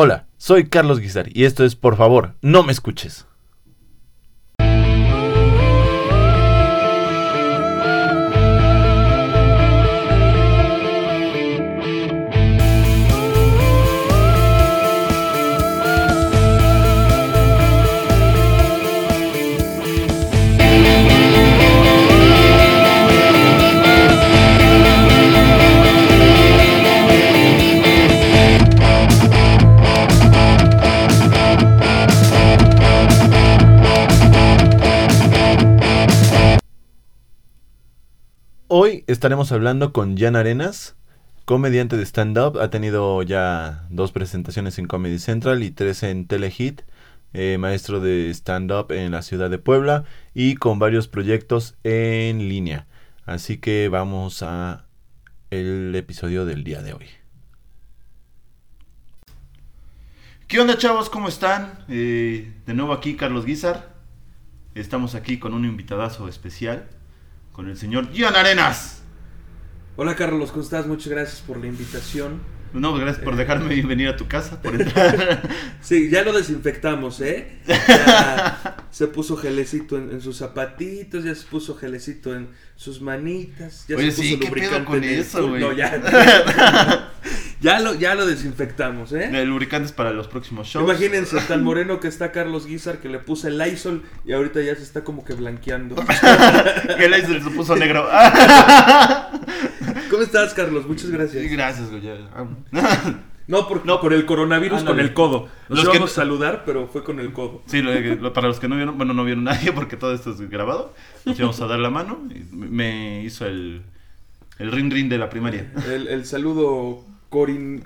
Hola, soy Carlos Guizar y esto es Por favor, no me escuches. Estaremos hablando con Jan Arenas, comediante de stand-up. Ha tenido ya dos presentaciones en Comedy Central y tres en Telehit. Eh, maestro de stand-up en la ciudad de Puebla y con varios proyectos en línea. Así que vamos a el episodio del día de hoy. ¿Qué onda chavos? ¿Cómo están? Eh, de nuevo aquí Carlos Guizar. Estamos aquí con un invitadazo especial con el señor Gian Arenas. Hola Carlos, ¿cómo estás? Muchas gracias por la invitación. No, gracias por dejarme venir a tu casa, por entrar. sí, ya lo desinfectamos, ¿eh? Ya se puso gelecito en, sus zapatitos, ya se puso gelecito en sus manitas, ya Oye, se puso sí, ¿qué pedo con eso, güey? No, ya. ya, lo, ya lo desinfectamos, ¿eh? El lubricante es para los próximos shows. Imagínense, tan moreno que está Carlos Guizar que le puse el Lysol y ahorita ya se está como que blanqueando. y el Lysol se puso negro. ¿Cómo estás, Carlos? Muchas gracias. Gracias, güey. No, por, no, por el coronavirus con el codo. Nos los íbamos a saludar, pero fue con el codo. Sí, para los que no vieron, bueno, no vieron nadie porque todo esto es grabado. Nos íbamos a dar la mano y me hizo el, el rin rin de la primaria. El, el saludo corin,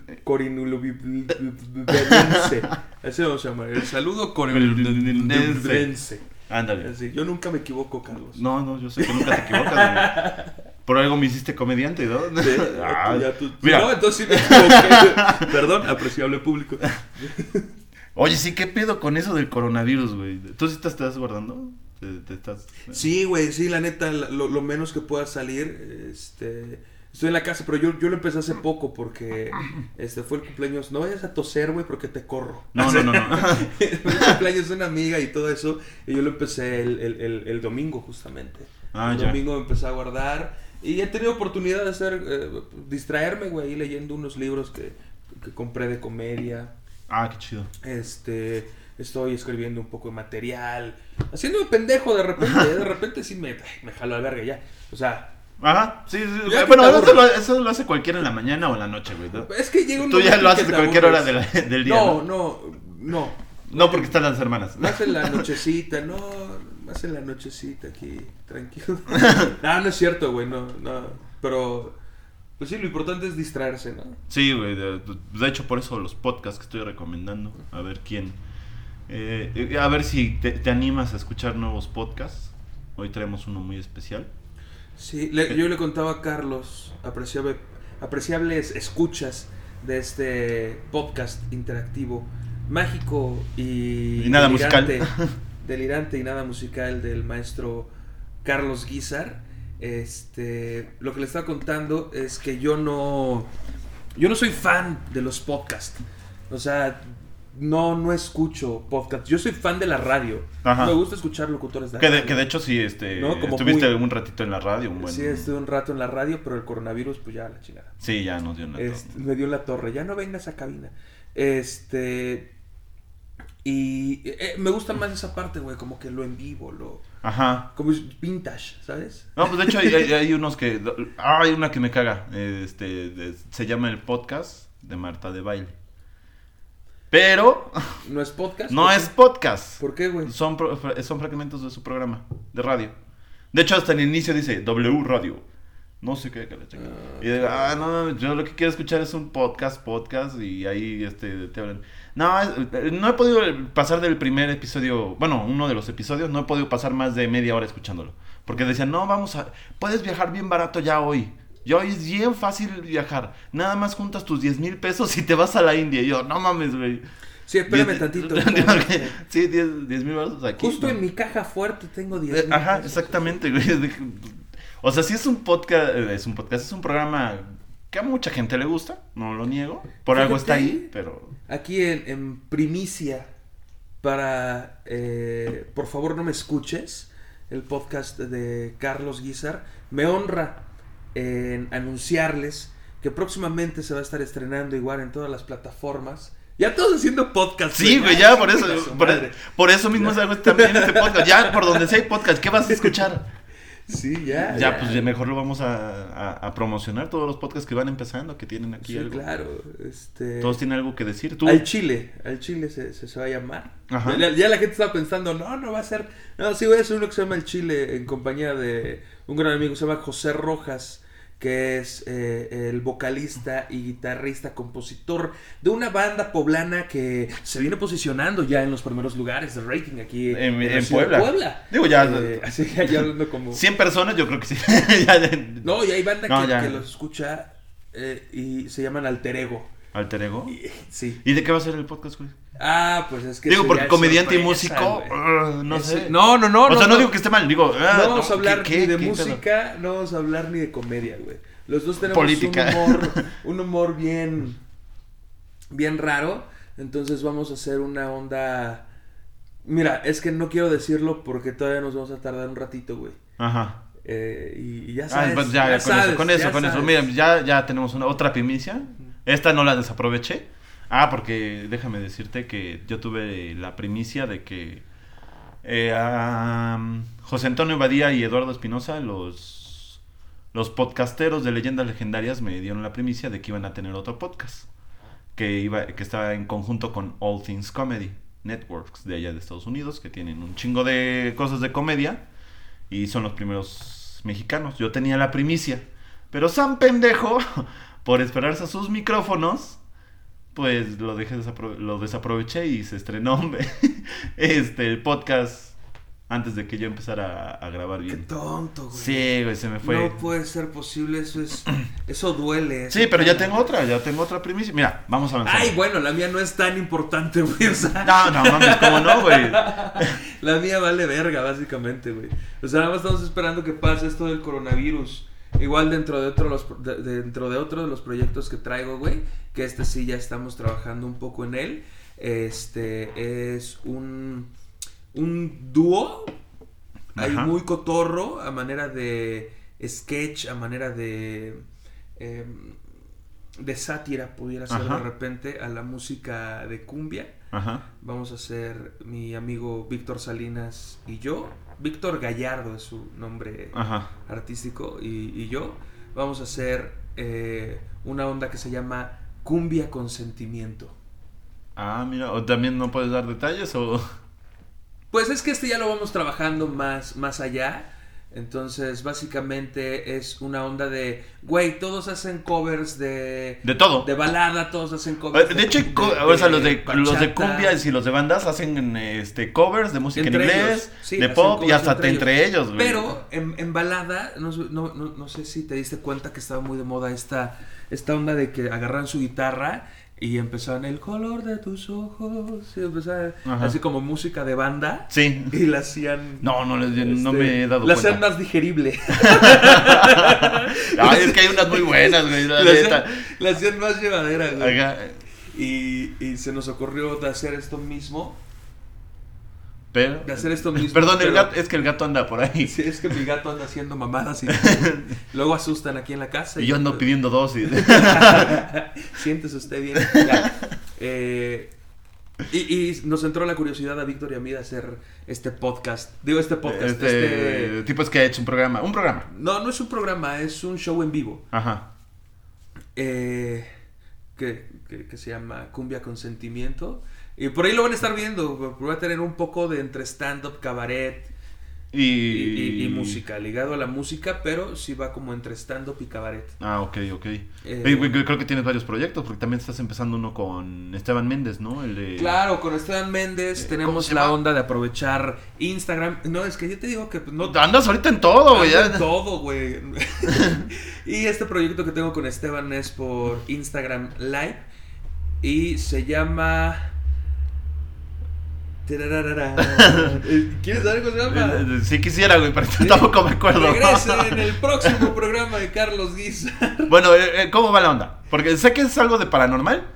Así vamos a llamar. El saludo corinulubiblense. Ándale. yo nunca me equivoco, Carlos. No, no, yo sé que nunca te equivocas. Por algo me hiciste comediante, ¿no? ah, Mira. No, entonces sí. Perdón, apreciable público. Oye, sí, ¿qué pedo con eso del coronavirus, güey? ¿Tú sí te estás guardando? ¿Te, estás... Sí, güey, sí, la neta, lo, lo, menos que pueda salir, este... Estoy en la casa, pero yo, yo lo empecé hace poco porque este fue el cumpleaños. No vayas a toser, güey, porque te corro. No, no, no, no. el cumpleaños de una amiga y todo eso. Y yo lo empecé el, el, el, domingo, justamente. Ah, el domingo me empecé a guardar. Y he tenido oportunidad de hacer, eh, distraerme, güey, leyendo unos libros que, que, compré de comedia. Ah, qué chido. Este, estoy escribiendo un poco de material, haciendo un pendejo de repente, de repente sí me, me jalo al verga ya. O sea... Ajá, sí, sí. Bueno, eso lo, eso lo, hace cualquiera en la mañana o en la noche, güey. Es que llega un Tú ya lo haces a cualquier hora del día. No, no, no. No, porque están las hermanas. Más en la nochecita, no, más en la nochecita aquí, tranquilo. no, no es cierto, güey, no, no. Pero, pues sí, lo importante es distraerse, ¿no? Sí, güey, de, hecho por eso los podcasts que estoy recomendando, a ver quién. Eh, a ver si te, animas a escuchar nuevos podcasts. Hoy traemos uno muy especial. Sí, yo le contaba a Carlos, apreciable, apreciables escuchas de este podcast interactivo mágico y, y nada musical. delirante y nada musical del maestro Carlos Guizar. Este, lo que le estaba contando es que yo no yo no soy fan de los podcasts. O sea, no no escucho podcasts. Yo soy fan de la radio. Me gusta escuchar locutores de que de, que de hecho sí este estuviste un ratito en la radio, un buen... Sí, estuve un rato en la radio, pero el coronavirus pues ya la chingada. Sí, ya nos dio una este, Me dio la torre. Ya no vengas a cabina. Este y eh, me gusta más esa parte, güey, como que lo en vivo, lo... Ajá. Como es vintage, ¿sabes? No, pues de hecho hay, unos que... Ah, hay una que me caga. Este, se llama el podcast de Marta de Baile. Pero... ¿No es podcast? No es podcast. ¿Por qué, güey? Son, son fragmentos de su programa, de radio. De hecho, hasta el inicio dice W Radio. No sé qué, que le ah, y digo, ah, no, yo lo que quiero escuchar es un podcast, podcast, y ahí este, te hablan. No, no he podido pasar del primer episodio, bueno, uno de los episodios, no he podido pasar más de media hora escuchándolo. Porque decían, no, vamos a, puedes viajar bien barato ya hoy. Ya hoy es bien fácil viajar. Nada más juntas tus 10 mil pesos y te vas a la India. Y yo, no mames, güey. Sí, espérame tantito. sí, 10 mil pesos aquí. Justo en mi caja fuerte tengo 10 mil Ajá, exactamente, güey. O sea, sí es un podcast, es un podcast, es un programa que a mucha gente le gusta, no lo niego. Por algo está ahí, pero... Aquí en, en primicia para eh, Por favor no me escuches, el podcast de Carlos Guizar, me honra en anunciarles que próximamente se va a estar estrenando igual en todas las plataformas. Ya todos haciendo podcast. Sí, güey, ya por eso, por, eso mismo hago también este podcast. Ya por donde sea hay podcast, ¿qué vas a escuchar? Sí, ya. Ya, pues ya mejor lo vamos a, a- a promocionar todos los podcasts que van empezando, que tienen aquí Sí, algo. claro. Este... Todos tienen algo que decir. Tú, Al Chile, al Chile se, se, se va a llamar. Ajá. Ya, ya la gente estaba pensando, no, no va a ser. No, sí, voy a hacer uno que se llama El Chile en compañía de un gran amigo, se llama José Rojas, que es eh, el vocalista y guitarrista, compositor de una banda poblana que se viene posicionando ya en los primeros lugares de rating aquí En- la en ciudad de Puebla. Digo, ya- Eh, así que ya hablando como. 100 personas, yo creo que sí. Ya No, y hay banda No, que, ya. que los escucha eh, y se llaman Alter Ego. Alter Ego. Sí. ¿Y de qué va a ser el podcast, güey? Ah, pues es que. Digo, porque comediante y músico, uh, no sé. No, no, no. o sea, no, no digo que esté mal, digo. ah, No vamos a hablar ¿qué- ni de qué- música, no vamos a hablar ni de comedia, güey. Los dos tenemos Política. un humor, un humor bien, bien raro. Entonces vamos a hacer una onda. Mira, es que no quiero decirlo porque todavía nos vamos a tardar un ratito, güey. Ajá. Eh, y, y ya Ah, sabes. pues ya, ya con sabes, eso, con eso, con eso. Mira, ya, ya tenemos una otra primicia. Esta no la desaproveché. Ah, porque déjame decirte que yo tuve la primicia de que eh, um, José Antonio Badía y Eduardo Espinosa, los, los podcasteros de leyendas legendarias, me dieron la primicia de que iban a tener otro podcast. Que, iba, que estaba en conjunto con All Things Comedy Networks de allá de Estados Unidos, que tienen un chingo de cosas de comedia y son los primeros mexicanos. Yo tenía la primicia, pero San Pendejo, por esperarse a sus micrófonos, pues lo dejé desapro- lo desaproveché y se estrenó este el podcast antes de que yo empezara a, a grabar Qué bien. tonto, güey. Sí, güey, se me fue. No puede ser posible, eso es. Eso duele. eso sí, pero ya tengo otra, ya tengo otra primicia. Mira, vamos a avanzar. Ay, bueno, la mía no es tan importante, güey. O sea, No, no, mames, ¿cómo no, güey? La mía vale verga, básicamente, güey. O sea, nada más estamos esperando que pase esto del coronavirus. Igual dentro de otro, los, de- dentro de otro de los proyectos que traigo, güey, que este sí ya estamos trabajando un poco en él. Este es un, un dúo ahí muy cotorro, a manera de sketch, a manera de... em, de sátira, pudiera ser Ajá. de repente, a la música de cumbia. Ajá. Vamos a hacer mi amigo Víctor Salinas y yo. Víctor Gallardo es su nombre Ajá. artístico y, y yo. Vamos a hacer eh, una onda que se llama Cumbia con Sentimiento. Ah, mira, o también no puedes dar detalles o Pues es que este ya lo vamos trabajando más, más allá. Entonces, básicamente es una onda de, güey, todos hacen covers de, de todo. de balada, todos hacen covers. Eh, De hecho, o sea, los de, los de cumbias y los de bandas hacen este covers de música en inglés, ellos, sí, de pop y covers hasta entre entre ellos, güey. Pero en, en balada, no, sé- no, no, no sé si te diste cuenta que estaba muy de moda esta, esta onda de que agarran su guitarra y empezaban el color de tus ojos. Y empezaban Ajá. así como música de banda. Sí. Y la hacían. No, no, les- no este, me he dado La cuenta. hacían más digerible. Ay, es que hay unas muy buenas, güey, la la, hacían, la hacían más llevadera, güey. Ajá. Y, y se nos ocurrió de hacer esto mismo. Pero, De hacer esto mismo. Perdón, el gato, es que el gato anda por ahí. Sí, es que mi gato anda haciendo mamadas y luego asustan aquí en la casa. Y yo ando pidiendo dosis. Siéntese usted bien. Eh, y, y nos entró la curiosidad a Víctor y a mí de hacer este podcast. Digo, este podcast. Este, este- tipo es que ha hecho un programa. Un programa. No, no es un programa, es un show en vivo. Ajá. eh, que, que- que se llama Cumbia con Sentimiento. Y por ahí lo van a estar viendo. Va a tener un poco de entre stand-up, cabaret Y... y, y- y música. Ligado a la música, pero sí va como entre stand-up y cabaret. Ah, ok, ok. Eh, creo que tienes varios proyectos, porque también estás empezando uno con Esteban Méndez, ¿no? El de... Claro, con Esteban Méndez Eh, ¿cómo tenemos la llama? onda de aprovechar Instagram. No, es que yo te digo que pues, no Andas ahorita en todo, güey. en todo, güey. y este proyecto que tengo con Esteban es por Instagram Live y se llama ¿Quieres saber cómo se llama? Eh, Si quisiera, güey, pero tampoco me acuerdo. Regrese en el próximo programa de Carlos Guisa. Bueno, eh, eh, ¿cómo va la onda? Porque sé que es algo de paranormal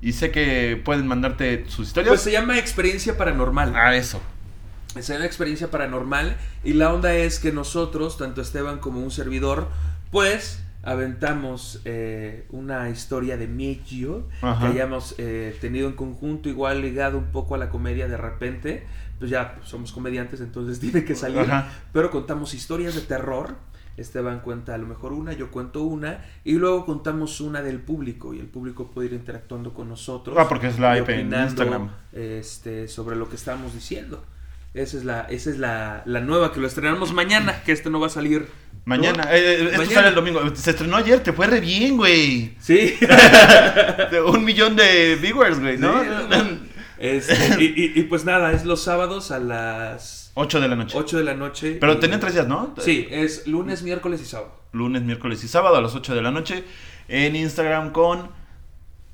y sé que pueden mandarte sus historias. Pues se llama experiencia paranormal. Ah, eso. Es una experiencia paranormal y la onda es que nosotros, tanto Esteban como un servidor, pues aventamos eh, una historia de Medio que hayamos eh, tenido en conjunto, igual ligado un poco a la comedia de repente. Pues ya pues, somos comediantes, entonces tiene que salir. Ajá. Pero contamos historias de terror. Esteban cuenta a lo mejor una, yo cuento una, y luego contamos una del público, y el público puede ir interactuando con nosotros. Ah, porque es live y en opinando, Instagram. Este, sobre lo que estamos diciendo. Esa es la, esa es la, la nueva que lo estrenamos mañana, que este no va a salir. Mañana. ¿no? Eh, eh, esto Mañana. sale el domingo. Se estrenó ayer, te fue re bien, güey. Sí. Un millón de viewers, güey, ¿no? Sí. Este, y, y- y pues nada, es los sábados a las 8 de la noche. 8 de la noche. Pero y- tenía tres días, ¿no? Sí, es lunes, miércoles y sábado. Lunes, miércoles y sábado a las 8 de la noche. En Instagram con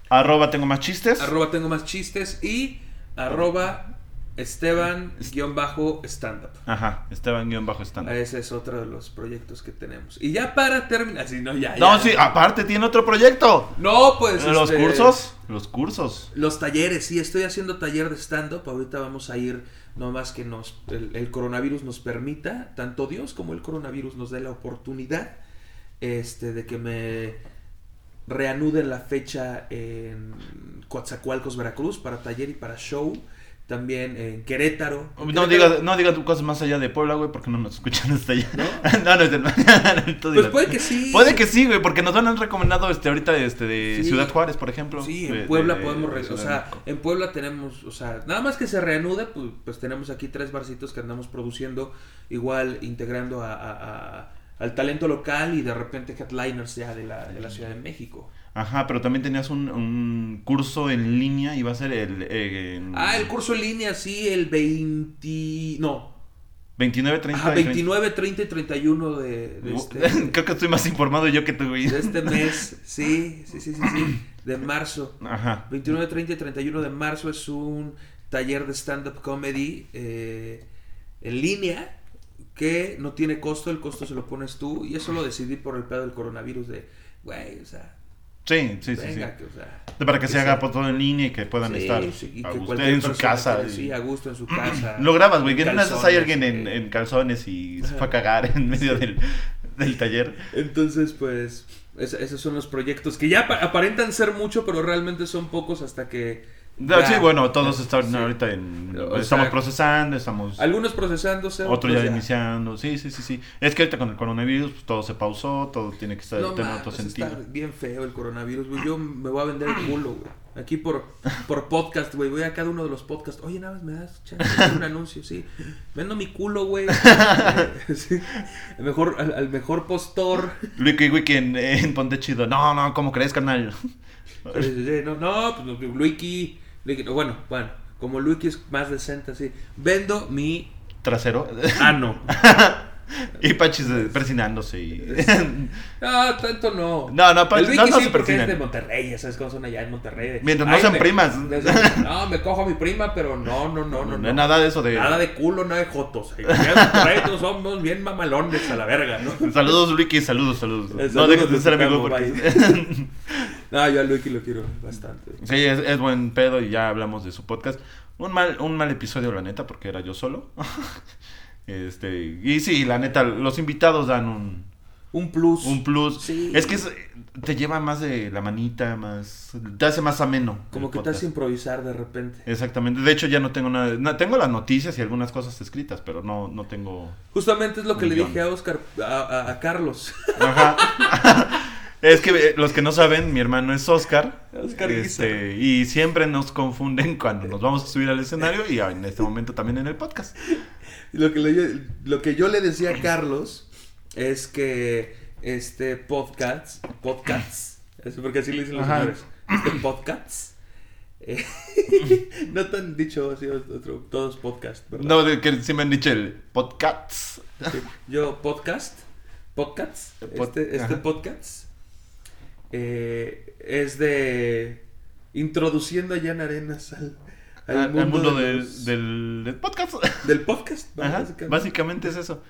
arroba tengo más chistes. Arroba tengo más chistes y arroba Esteban-stand-up. Ajá, Esteban guion bajo stand. Ese es otro de los proyectos que tenemos. Y ya para terminar, si no, ya, No, ya. sí, aparte tiene otro proyecto. No, pues. Los este, cursos. Los cursos. Los talleres, sí, estoy haciendo taller de stand-up. Ahorita vamos a ir, nomás que nos, el, el coronavirus nos permita, tanto Dios como el coronavirus nos dé la oportunidad este, de que me reanuden la fecha en Coatzacoalcos, Veracruz, para taller y para show. También en Querétaro. En No Querétaro- digas no diga cosas más allá de Puebla, güey, porque no nos escuchan hasta allá. ¿No? no, no, tú Pues puede que sí. Puede que sí, güey, porque nos han recomendado este ahorita este de Sí. Ciudad Juárez, por ejemplo. Sí, De- en Puebla de- podemos, de o sea, en Puebla tenemos, o sea, nada más que se reanude, pues, pues tenemos aquí tres barcitos que andamos produciendo, igual integrando a, a- a- al talento local y de repente headliners ya de la, de la Ciudad de México. Ajá, pero también tenías un, un curso en línea, iba a ser el... eh, en Ah, el curso en línea, sí, el 20, no, 29, 30 ajá, y 30. 29, 30 y 31 de, de este, Creo que estoy más informado yo que tú, güey. de este mes, sí, sí, sí, sí, sí, de marzo. Ajá. 29, 30 y 31 de marzo es un taller de stand-up comedy eh, en línea que no tiene costo, el costo se lo pones tú y eso lo decidí por el pedo del coronavirus de, güey, o sea, Sí, sí, sí, sí. venga, que, o sea, Para que se haga sea- por todo en línea y que puedan sí, estar sí, y a que gusto cualquier en su casa. y- Sí, a gusto en su casa. Lo grabas, güey, que esas hay alguien en, eh. en calzones y se fue a cagar en medio del, del taller. Entonces, pues, es- esos son los proyectos que ya apa- aparentan ser mucho, pero realmente son pocos hasta que... No, sí, bueno, todos están Sí. ahorita en... O estamos sea, procesando, estamos... Algunos procesándose, Otros ya iniciando, sí, sí, sí, sí. Es que ahorita con el coronavirus pues, todo se pausó, todo tiene que estar No tener otro sentido. está bien feo el coronavirus, güey. Yo me voy a vender el culo, güey. Aquí por, por podcast, güey. Voy a cada uno de los podcasts. Oye, nada más me das chance de hacer un anuncio, sí. Vendo mi culo, güey. Sí. El mejor, al, al mejor postor. Wiki Wiki en, en Ponte Chido. No, no, ¿cómo crees, carnal? Sí. No, no, pues. Luiki- Bueno, bueno. Como Luiki es más decente, así. Vendo mi Trasero. ano. y Pachis persinándose y... No, tanto no. No, no, pa- el no, no sí, se porque es de Monterrey, sabes cómo son allá en Monterrey. Mientras no Ay, sean me- primas. No, me cojo a mi prima, pero no, no, no, no. No hay nada de eso de... Nada de culo, nada de jotos. Monterrey todos somos bien mamalones a la verga, ¿no? Saludos, Wiki, saludos, saludos. Eh, no saludos dejes de ser amigo porque... No, yo a Luiki lo quiero bastante. Sí, es, es buen pedo y ya hablamos de su podcast. Un mal, un mal episodio, la neta, porque era yo solo. este, y sí, la neta, los invitados dan un, Un plus. un plus. Sí. Es que es- te lleva más de la manita, más. Te hace más ameno. Como que te podcast. hace improvisar de repente. Exactamente. De hecho, ya no tengo nada. no, tengo las noticias y algunas cosas escritas, pero no, no tengo. Justamente es lo que le dije a Oscar, a, a- a Carlos. Ajá. es que eh, los que no saben, mi hermano es Oscar. Oscar este, y siempre nos confunden cuando nos vamos a subir al escenario y en este momento también en el podcast. Lo que, le- lo que yo le decía a Carlos es que este podcast, podcasts, es porque así le dicen los señores, este podcasts, eh, no te han dicho así otro, todos podcast, ¿verdad? No, de que sí me han dicho el podcasts. Sí. Yo podcast, podcasts, Pod- este, este podcast eh, es de introduciendo a Jan Arenas al, al mundo, de del, los- del, del podcast. del podcast. Ajá, básicamente. básicamente es eso.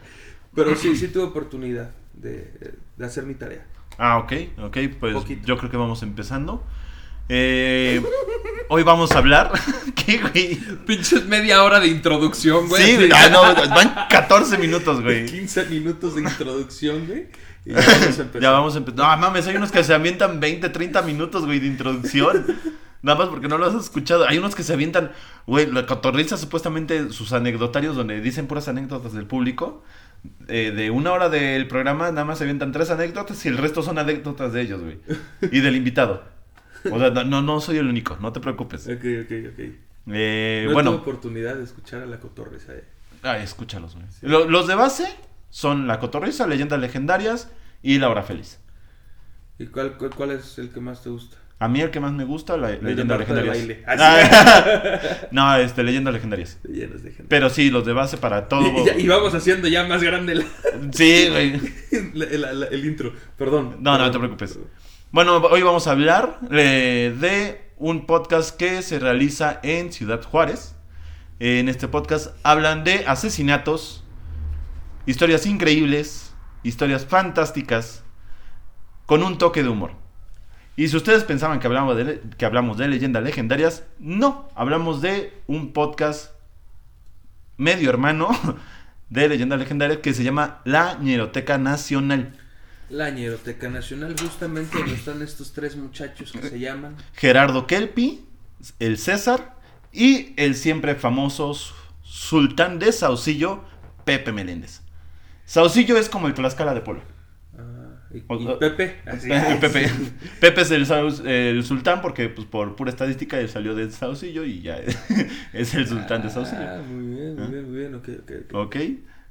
Pero sí, sí tuve oportunidad de, de hacer mi tarea. Ah, ok, ok, pues Poquito. yo creo que vamos empezando. Eh, hoy vamos a hablar. ¿Qué, güey? Pinches media hora de introducción, güey. Sí, ah, no, van 14 minutos, güey. 15 minutos de introducción, güey. Y ya vamos a empezar. Ya vamos a empezar. No, mames, hay unos que se avientan 20, 30 minutos, güey, de introducción. Nada más porque no lo has escuchado. Hay unos que se avientan, güey, la cotorriza supuestamente sus anecdotarios donde dicen puras anécdotas del público. eh, de una hora del programa, nada más se avientan tres anécdotas y el resto son anécdotas de ellos, güey. Y del invitado. O sea, no, no soy el único, no te preocupes. Ok, ok, ok. Eh, no tuve bueno, oportunidad de escuchar a la cotorriza. eh. ah, escúchalos, güey. Lo- los de base son la cotorriza, leyendas legendarias y la hora feliz. ¿Y cuál, cuál, cuál es el que más te gusta? A mí el que más me gusta, la leyenda legendarias. baile. Ah, Ah, no, este, leyendas legendarias. Gente. Pero sí, los de base para todo. Y, y ya- y vamos haciendo ya más grande la- Sí, güey. la- el intro. Perdón. No, no Perdón. te preocupes. Bueno, hoy vamos a hablar eh, de un podcast que se realiza en Ciudad Juárez. En este podcast hablan de asesinatos, historias increíbles, historias fantásticas, con un toque de humor. Y si ustedes pensaban que hablamos de, que hablamos de leyendas legendarias, no, hablamos de un podcast medio hermano de leyendas legendarias que se llama La Ñeroteca Nacional. La Ñeroteca Nacional, justamente donde están estos tres muchachos que se llaman. Gerardo Kelpi, el César y el siempre famoso su- sultán de Saucillo, Pepe Meléndez. Saucillo es como el Tlaxcala de Puebla. ah, y, Pepe. así. Pepe, Pepe es el, sultán porque pues, por pura estadística él salió de Saucillo y ya es el sultán de Ah, Saucillo. muy bien, muy ¿Ah? bien, muy bien. Ok, ok, ok. Ok.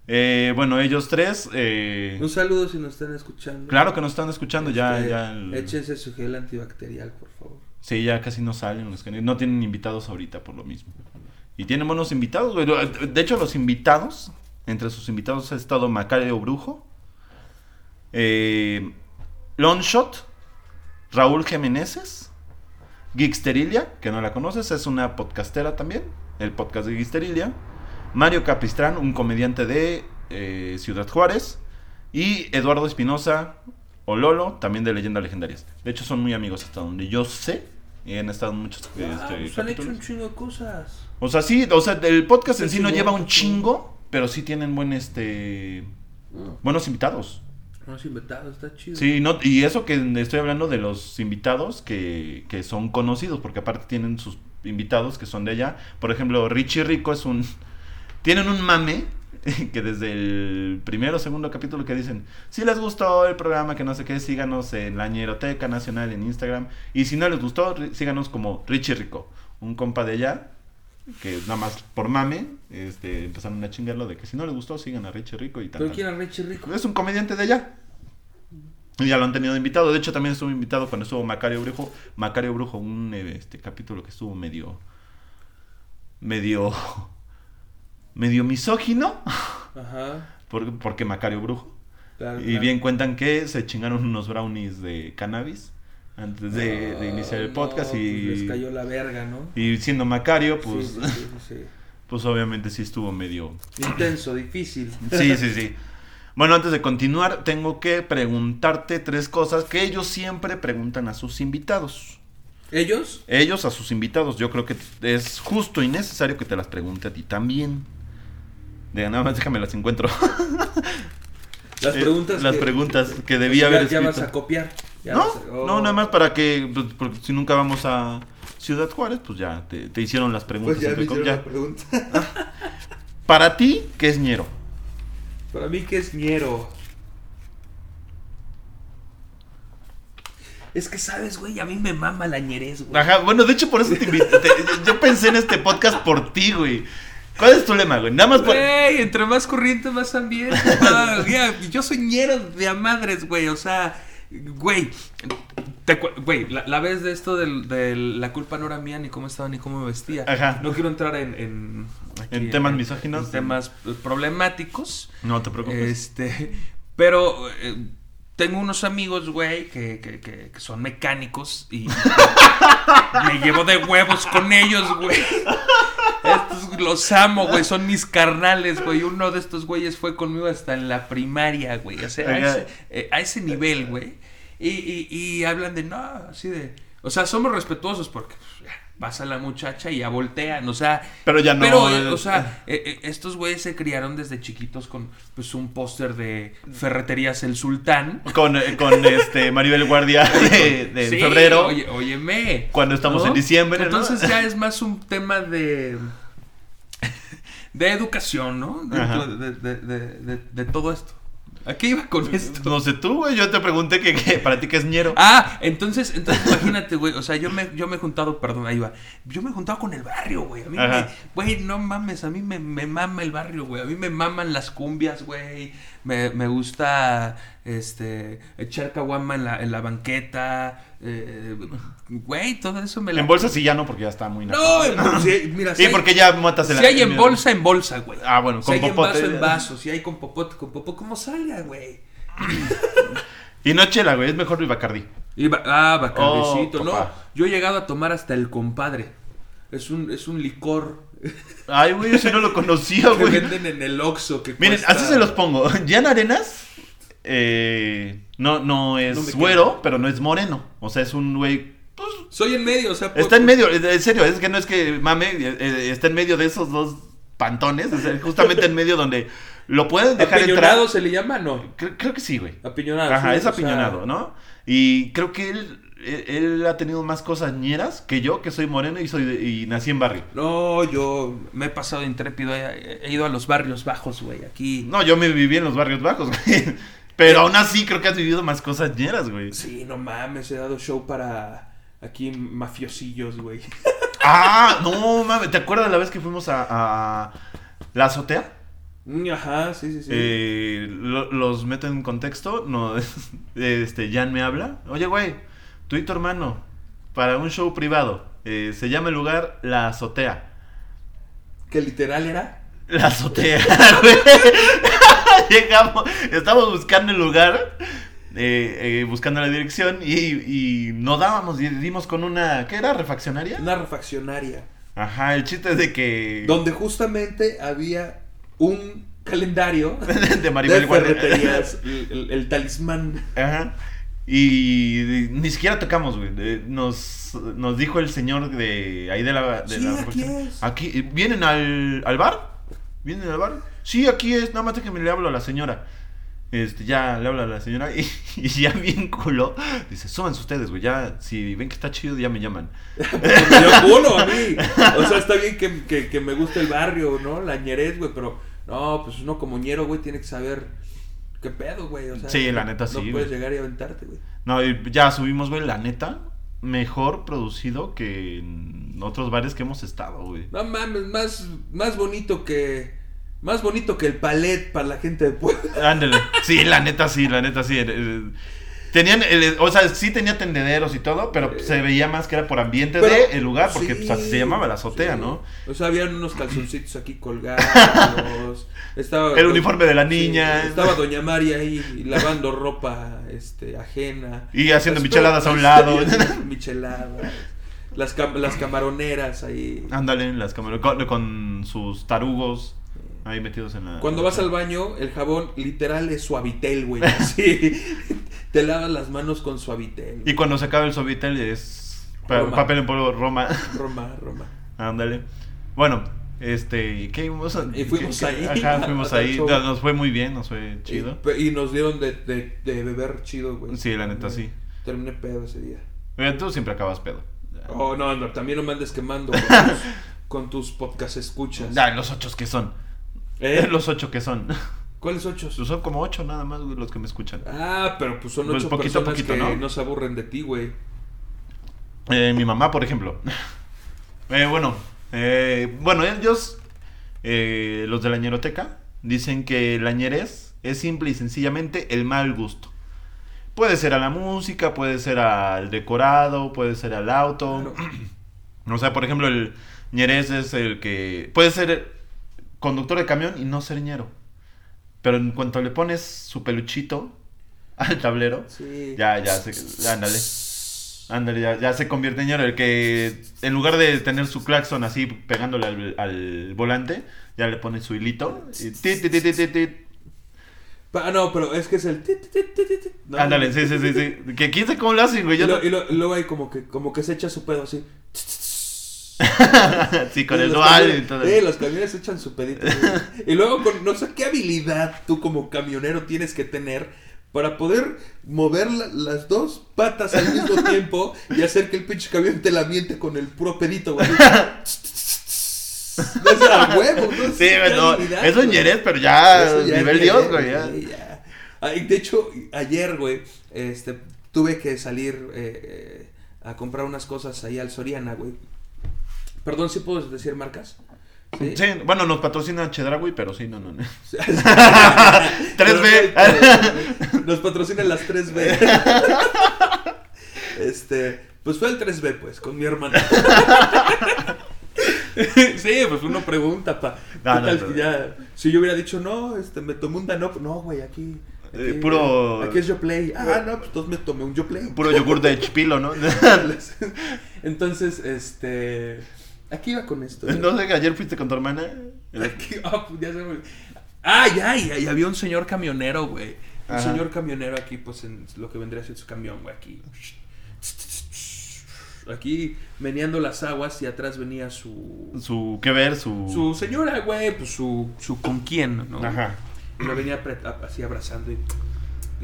Eh, bueno, ellos tres... eh, Un saludo si nos están escuchando. claro que nos están escuchando ya. Este, ya el- Échense su gel antibacterial, por favor. Sí, ya casi no salen los que no tienen invitados ahorita por lo mismo. Y tienen buenos invitados, güey. De hecho, los invitados, entre sus invitados ha estado Macario Brujo, eh, Longshot, Raúl Jiménez, Geeksterilia, que no la conoces, es una podcastera también, el podcast de Geeksterilia, Mario Capistrán, un comediante de eh, Ciudad Juárez, y Eduardo Espinosa, o Lolo, también de Leyendas Legendarias. De hecho, son muy amigos hasta donde yo sé. Y han estado muchos Ah, este, pues han hecho un chingo de cosas. O sea, sí, o sea, el podcast en sí no lleva un chingo, pero sí tienen buen este buenos invitados. No has inventado, está chido. Sí, no, y eso que estoy hablando de los invitados que, que son conocidos, porque aparte tienen sus invitados que son de allá. Por ejemplo, Richie Rico es un. Tienen un mame que desde el primero o segundo capítulo que dicen: Si les gustó el programa, que no sé qué, síganos en la Ñeroteca Nacional en Instagram. Y si no les gustó, síganos como Richie Rico, un compa de allá. Que nada más por mame este, empezaron a chingarlo de que si no les gustó, sigan a Richie Rico y tal. ¿Pero quién era Richie Rico? Es un comediante de allá. Y ya lo han tenido invitado. De hecho, también estuvo invitado cuando estuvo Macario Brujo. Macario Brujo, un este, capítulo que estuvo medio. medio. Medio misógino. Ajá. por- porque Macario Brujo. Claro, Y claro. bien cuentan que se chingaron unos brownies de cannabis antes de, de iniciar el Ah, podcast. no, y, pues les cayó la verga, ¿no? y siendo Macario, pues. Sí, sí, sí, sí, pues obviamente sí estuvo medio. Intenso, difícil. Sí, sí, sí. Bueno, antes de continuar, tengo que preguntarte tres cosas que ellos siempre preguntan a sus invitados. ¿Ellos? Ellos a sus invitados, yo creo que es justo y necesario que te las pregunte a ti también. De nada más déjame las encuentro. Las Eh, preguntas. las que- preguntas que debía ya, haber Ya vas escrito. a copiar. Ya no, vas a- oh. no, nada más para que, pues, porque si nunca vamos a Ciudad Juárez, pues ya te, te hicieron las preguntas. Pues ya me hicieron ya. la pregunta. Para ti, ¿qué es ñero? Para mí, ¿qué es ñero? Es que sabes, güey, a mí me mama la ñerez, güey. Ajá, bueno, de hecho por eso te invité. yo pensé en este podcast por ti, güey. ¿Cuál es tu lema, güey? Nada más por... Güey, entre más corriente, más ambiente. Ya, yo soy ñero de a madres, güey. O sea, güey. te Güey, la, la vez de esto del, del- la culpa no era mía, ni cómo estaba, ni cómo me vestía. Ajá. No quiero entrar en. En, aquí, En temas misóginos. en temas problemáticos. No te preocupes. Este. Pero. eh, tengo unos amigos, güey, que, que, que, que son mecánicos y me llevo de huevos con ellos, güey. Los amo, güey. Son mis carnales, güey. Uno de estos güeyes fue conmigo hasta en la primaria, güey. O sea, a ese, eh, a ese nivel, güey. Y, y, y hablan de, no, así de... O sea, somos respetuosos porque pues, pasa la muchacha y ya voltean, o sea... Pero ya no, Pero, eh, o sea, eh, estos güeyes se criaron desde chiquitos con, pues, un póster de Ferreterías El Sultán. Con, con este Maribel Guardia de, de Sí, febrero. Oye, óyeme. Cuando estamos en diciembre, ¿no? Entonces ya es más un tema de. De educación, ¿no? De, de- de- de- de- de todo esto. ¿A qué iba con esto? No sé tú, güey. Yo te pregunté que, que para ti que es ñero. Ah, entonces, entonces imagínate, güey. O sea, yo me, yo me he juntado, perdón, ahí va. Yo me he juntado con el barrio, güey. A mí Ajá. me, güey, no mames, a mí me, me mama el barrio, güey. A mí me maman las cumbias, güey. Me, me gusta, este, echar caguama en la, en la banqueta. Eh, Güey, todo eso me la... En bolsa sí ya no, porque ya está muy No, en bolsa, sí, mira, Sí, hay- porque ya matas el Si hay en bolsa, en bolsa, güey. Ah, bueno, Si con hay en popote. vaso, en vaso. Si hay con popote, con popote, como salga, güey. Y no chela, güey. Es mejor el Bacardi. Y ba- ah, bacardicito. Oh, no, papá. yo he llegado a tomar hasta el compadre. Es un, es un licor Ay, güey, ese no lo conocía, que güey. venden en el Oxxo. Que Miren, cuesta- así se los pongo. Jan Arenas eh, no, no es No güero, pero no es moreno. O sea, es un güey. pues, Soy en medio, o sea... está en medio, en serio, es que no es que mame, eh, eh, está en medio de esos dos pantones. sea, justamente en medio donde lo pueden dejar entrar. ¿Apiñonado se le llama? No. Creo, creo que sí, güey. Apiñonado. Ajá, sí, es sea, apiñonado, ¿no? Y creo que él, él, él ha tenido más cosas ñeras que yo, que soy moreno y soy de- y nací en barrio. No, yo me he pasado intrépido. He, he ido a los barrios bajos, güey. Aquí... No, yo me viví en los barrios bajos, güey. Pero aún así creo que has vivido más cosas ñeras, güey. Sí, no mames, he dado show para... Aquí mafiosillos, güey. Ah, no, mames, ¿te acuerdas la vez que fuimos a, a la azotea? Mm, Ajá, sí, sí, sí. Eh, lo- los meto en contexto, no, este, Jan me habla. Oye, güey, tú y tu hermano, para un show privado, eh, se llama el lugar La Azotea. Que literal era... La azotea, güey. Llegamos, estamos buscando el lugar, eh, eh, buscando la dirección y, y no dábamos, y dimos con una, ¿qué era? ¿Refaccionaria? Una refaccionaria. Ajá, el chiste es de que... Donde justamente había un calendario de Maribel de ferreterías, el, el- el talismán. Ajá. Y ni siquiera tocamos, güey. Nos, nos dijo el señor de ahí de la... De Sí, la aquí es. Aquí, ¿Vienen al, al bar? ¿Vienen al bar? Sí, aquí es. Nada más que me le hablo a la señora. Este, ya le hablo a la señora y, y ya bien culo. Dice, súbanse ustedes, güey. Ya, si ven que está chido, ya me llaman. Me dio culo a mí. O sea, está bien que, que, que me guste el barrio, ¿no? La ñerez, güey, pero no, pues uno como ñero, güey, tiene que saber qué pedo, güey. O sea, Sí, la neta, no sí, puedes güey. llegar y aventarte, güey. No, y ya subimos, güey, la neta. Mejor producido que en otros bares que hemos estado, güey. No mames, más, más bonito que. Más bonito que el palet para la gente de Puebla. Ándale. Sí, la neta sí, la neta sí. Eh, Tenían, el- o sea, sí tenía tendederos y todo, pero se veía más que era por ambiente Pero- de el lugar, porque sí, pues, así se llamaba la azotea, sí. ¿no? O sea, habían unos calzoncitos aquí colgados. estaba, El uniforme de la sí, niña. estaba Doña María ahí lavando ropa este, ajena. Y haciendo Las- micheladas a un lado. micheladas. Las, cam- las camaroneras ahí. Ándale, las con, con sus tarugos ahí metidos en la... Cuando vas al baño, el jabón literal es suavitel, güey. Así. Te lavas las manos con suavitel. Y cuando se acaba el sobitel es pa- Roma. papel en polvo Roma. Roma, Roma. Ándale. Bueno, este, ¿qué íbamos a- Y fuimos qué- ahí Ajá, fuimos ahí. Nos fue muy bien, nos fue chido. Y, nos dieron de, de, de beber chido, güey. Sí, la neta, sí. Terminé pedo ese día. Oye, tú siempre acabas pedo. Oh, no, no, también no me andes quemando con tus, con tus podcast escuchas. Ya, los ocho que son. ¿Eh? Los ocho que son. ¿Cuáles ocho? Pues son como ocho nada más, güey, los que me escuchan. Ah, pero pues son Pues ocho poquito personas poquito, que ¿no? ¿no? se aburren de ti, güey. Eh, mi mamá, por ejemplo. Eh, bueno, eh, bueno, ellos, eh, los de la ñeroteca, dicen que la ñerez es simple y sencillamente el mal gusto. Puede ser a la música, puede ser al decorado, puede ser al auto. O sea, por ejemplo, el ñerez es el que... Puede ser conductor de camión y no ser ñero. Pero en cuanto le pones su peluchito al tablero, Sí. ya, ya, se- ya, ándale. Ándale, ya, ya se convierte en ñero. El que en lugar de tener su claxon así pegándole al, al volante, ya le pone su hilito. Y tit, tit, tit, tit, tit. Ah, no, pero es que es el... No, Ándale, sí, sí, sí, sí. Que quién sabe cómo lo hacen, güey. Y, Yo lo- no- y lo- y luego hay como que, como que se echa su pedo así. sí, con el dual y todo. Sí, los camiones echan su pedito. y luego con no sé qué habilidad tú como camionero tienes que tener para poder mover la- las dos patas al mismo tiempo y hacer que el pinche camión te la miente con el puro pedito, güey. No es a huevo, no Sí, no. es ñerez, pero ya Eso ya nivel Dios, güey. ya. güey, ya. Ay, de hecho, ayer, güey, este, tuve que salir eh, eh, a comprar unas cosas ahí al Soriana, güey. Perdón, ¿sí puedo decir marcas? Sí, bueno, nos patrocina Chedraui, pero sí, no, no. no. 3B. 3B. Nos patrocinan las 3B. Este, pues fue el 3B, pues, con mi hermano. sí, pues uno pregunta, pa. No, ¿qué no, tal no. ya, si yo hubiera dicho, no, este, me tomé un Danop. No, güey, aquí. aquí Eh, puro- Aquí es Yo Play. Ah, no, pues entonces me tomé un Yo Play. Puro yogur de chipilo, ¿no? Entonces, este. Aquí iba con esto. ¿eh? no sé, ayer fuiste con tu hermana. Aquí- ah, pues ya se me- Ah, ya, y, y había un señor camionero, güey. Un Ajá. señor camionero aquí, pues en lo que vendría a ser su camión, güey, aquí. Aquí meneando las aguas y atrás venía su. Su, ¿qué ver? Su... Su señora, güey, pues su, su con quién, ¿no? Ajá. Y lo venía así abrazando y,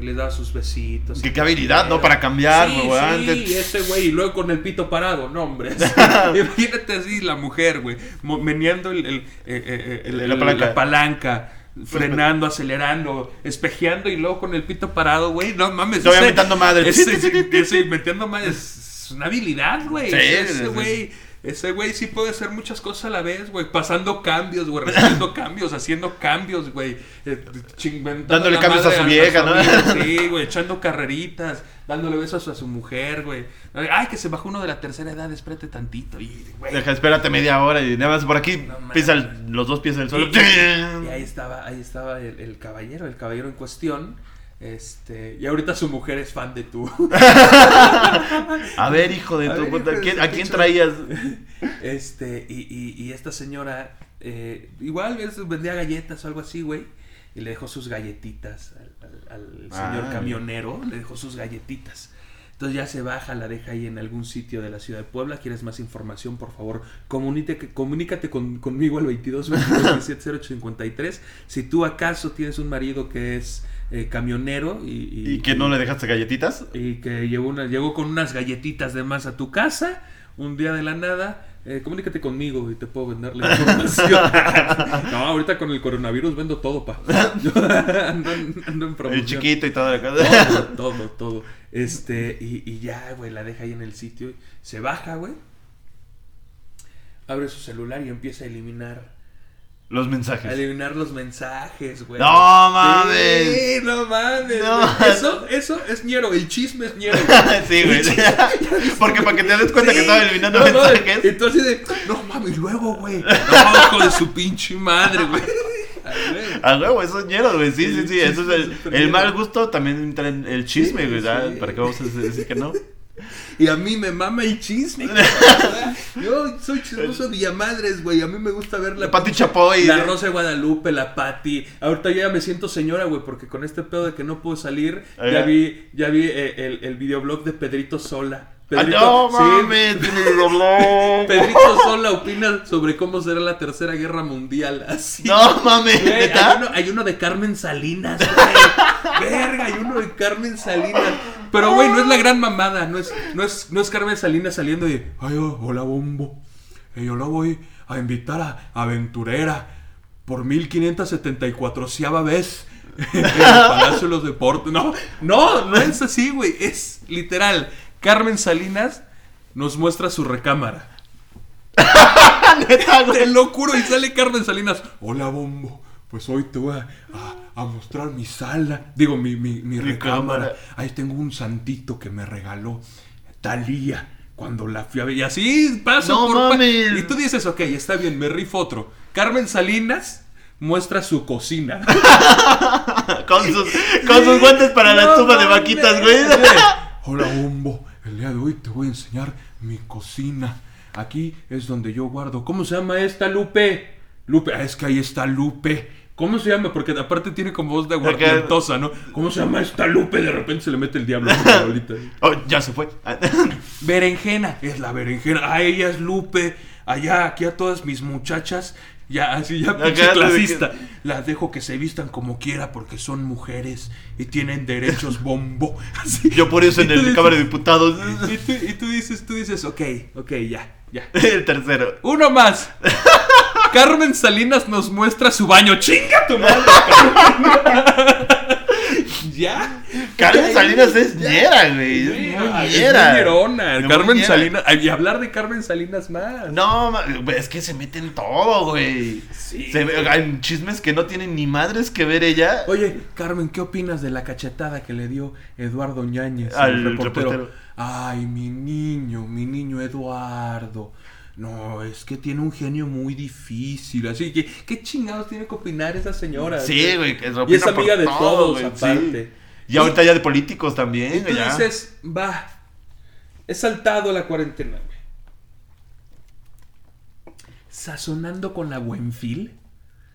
y le daba sus besitos. Qué- qué habilidad, ¿no? Para cambiar, sí, güey, Sí, ese güey, y luego con el pito parado, no, hombre. Imagínate así la mujer, güey, meneando el, el- eh, eh, el- La palanca. la palanca, frenando, acelerando, espejeando y luego con el pito parado, güey. No mames. Ese- metiendo madre. Ese, ese- ese metiendo madre es una habilidad, güey. Sí, ese güey. Ese güey sí puede hacer muchas cosas a la vez, güey. Pasando cambios, güey. Recibiendo cambios, haciendo cambios, güey. eh, Dándole cambios a su vieja, su ¿no? Sí, güey. Echando carreritas. Dándole besos a su mujer, güey. Ay, que se bajó uno de la tercera edad. Espérate tantito. Y, güey. Deja, espérate media hora y nada más por aquí No pisa el- los dos pies del suelo. Y, y ahí estaba, ahí estaba el, el caballero, el caballero en cuestión. Este, y ahorita su mujer es fan de tú. A ver, hijo de A tu ver, puta, hijo de ¿quién- su ¿a quién traías? Este, y, y, y esta señora, eh, igual vendía galletas o algo así, güey. Y le dejó sus galletitas al, al- al señor Ah. camionero, le dejó sus galletitas. Entonces ya se baja, la deja ahí en algún sitio de la ciudad de Puebla. ¿Quieres más información? Por favor, comunícate, comunícate con- conmigo al 22 22 17 08 53. Si tú acaso tienes un marido que es eh, camionero y, y- ¿Y que no le dejaste galletitas? y que llegó, una, llegó con unas galletitas de más a tu casa un día de la nada. eh, comunícate conmigo y te puedo vender la información. no, ahorita con el coronavirus vendo todo, pa. Yo ando, en- ando en El chiquito y toda la cosa. Todo, todo, todo. Este, y, y ya, güey, la deja ahí en el sitio. Se baja, güey. Abre su celular y empieza a eliminar Los mensajes. eliminar los mensajes, güey. ¡No mames! Sí, no mames. No. güey. Eso, eso es ñero. El chisme es ñero. sí, güey. Porque para que te des cuenta que Sí. estaba eliminando No, no, mensajes. tú así de, no mames, luego, güey. No, hijo de su pinche madre, güey. Güey. A huevo, eso es ñero, güey. Sí, sí, El sí. Eso chisme es el, el mal gusto también entra en el chisme, güey. sí. ¿Para qué vamos a decir que no? Y a mí me mama el chisme. Yo soy chismoso de madres, güey. A mí me gusta ver la La Pati Chapoy. La Rosa de Guadalupe, la Patti. Ahorita yo ya me siento señora, güey, porque con este pedo de que no puedo salir, ya ya. vi, ya vi eh, el, el videoblog de Pedrito Sola. ¡Ah, Pedrito, no mames! Pedrito Sola opina sobre cómo será la tercera guerra mundial. Así. No mames, Güey, hay, uno, hay uno de Carmen Salinas, güey. Verga, hay uno de Carmen Salinas. Pero, güey, no es la gran mamada. No es, no es, no es Carmen Salinas saliendo y. Ay, oh, hola, bombo. Eh, yo la voy a invitar a Aventurera por 1574 vez. En el Palacio de los Deportes. No, no, no es así, güey. Es literal. Carmen Salinas nos muestra su recámara. Neta, güey. Te lo juro, y sale Carmen Salinas. Hola, bombo. Pues hoy te voy a, a- a mostrar mi sala. Digo, mi, mi, mi recámara. cámara. Ahí tengo un santito que me regaló Talía cuando la fui a ver. Y así paso No por pa-. Y tú dices, ok, está bien, me rifo otro. Carmen Salinas muestra su cocina. Con sus, con sus guantes para la estufa de vaquitas, güey. Hola, bombo. El día de hoy te voy a enseñar mi cocina. Aquí es donde yo guardo. ¿Cómo se llama esta Lupe? Lupe, ah, es que ahí está Lupe. ¿Cómo se llama? Porque aparte tiene como voz de aguardientosa, ¿no? ¿Cómo se llama esta Lupe? De repente se le mete el diablo ahorita. Oh, ya se fue. berenjena, es la berenjena. A ella es Lupe. Allá, aquí a todas mis muchachas. Ya, así, ya, pinche clasista. Las dejo que se vistan como quiera porque son mujeres y tienen derechos bombo. Así. Yo por eso en el dices- Cámara de Diputados. Y tú, y tú dices, tú dices, ok, ok, ya, ya. El tercero. Uno más. Carmen Salinas nos muestra su baño. ¡Chinga tu madre! ¿Ya? Carmen Salinas es ñera, güey. Es Sí, ñera. muy muy Carmen. Salinas. Y hablar de Carmen Salinas más. No, es que se mete en todo, güey. Sí. Se hay chismes que no tienen ni madres que ver ella. Oye, Carmen, ¿qué opinas de la cachetada que le dio Eduardo Ñañez Al el reportero? reportero. Ay, mi niño, mi niño Eduardo. No, es que tiene un genio muy difícil. Así que, ¿qué chingados tiene que opinar esa señora? Sí, güey. que Y es amiga de todo, todos, sí. aparte. Y ahorita ya de políticos también, Y tú ya. dices, va, he saltado la cuarentena, güey. Sazonando con la Buenfil.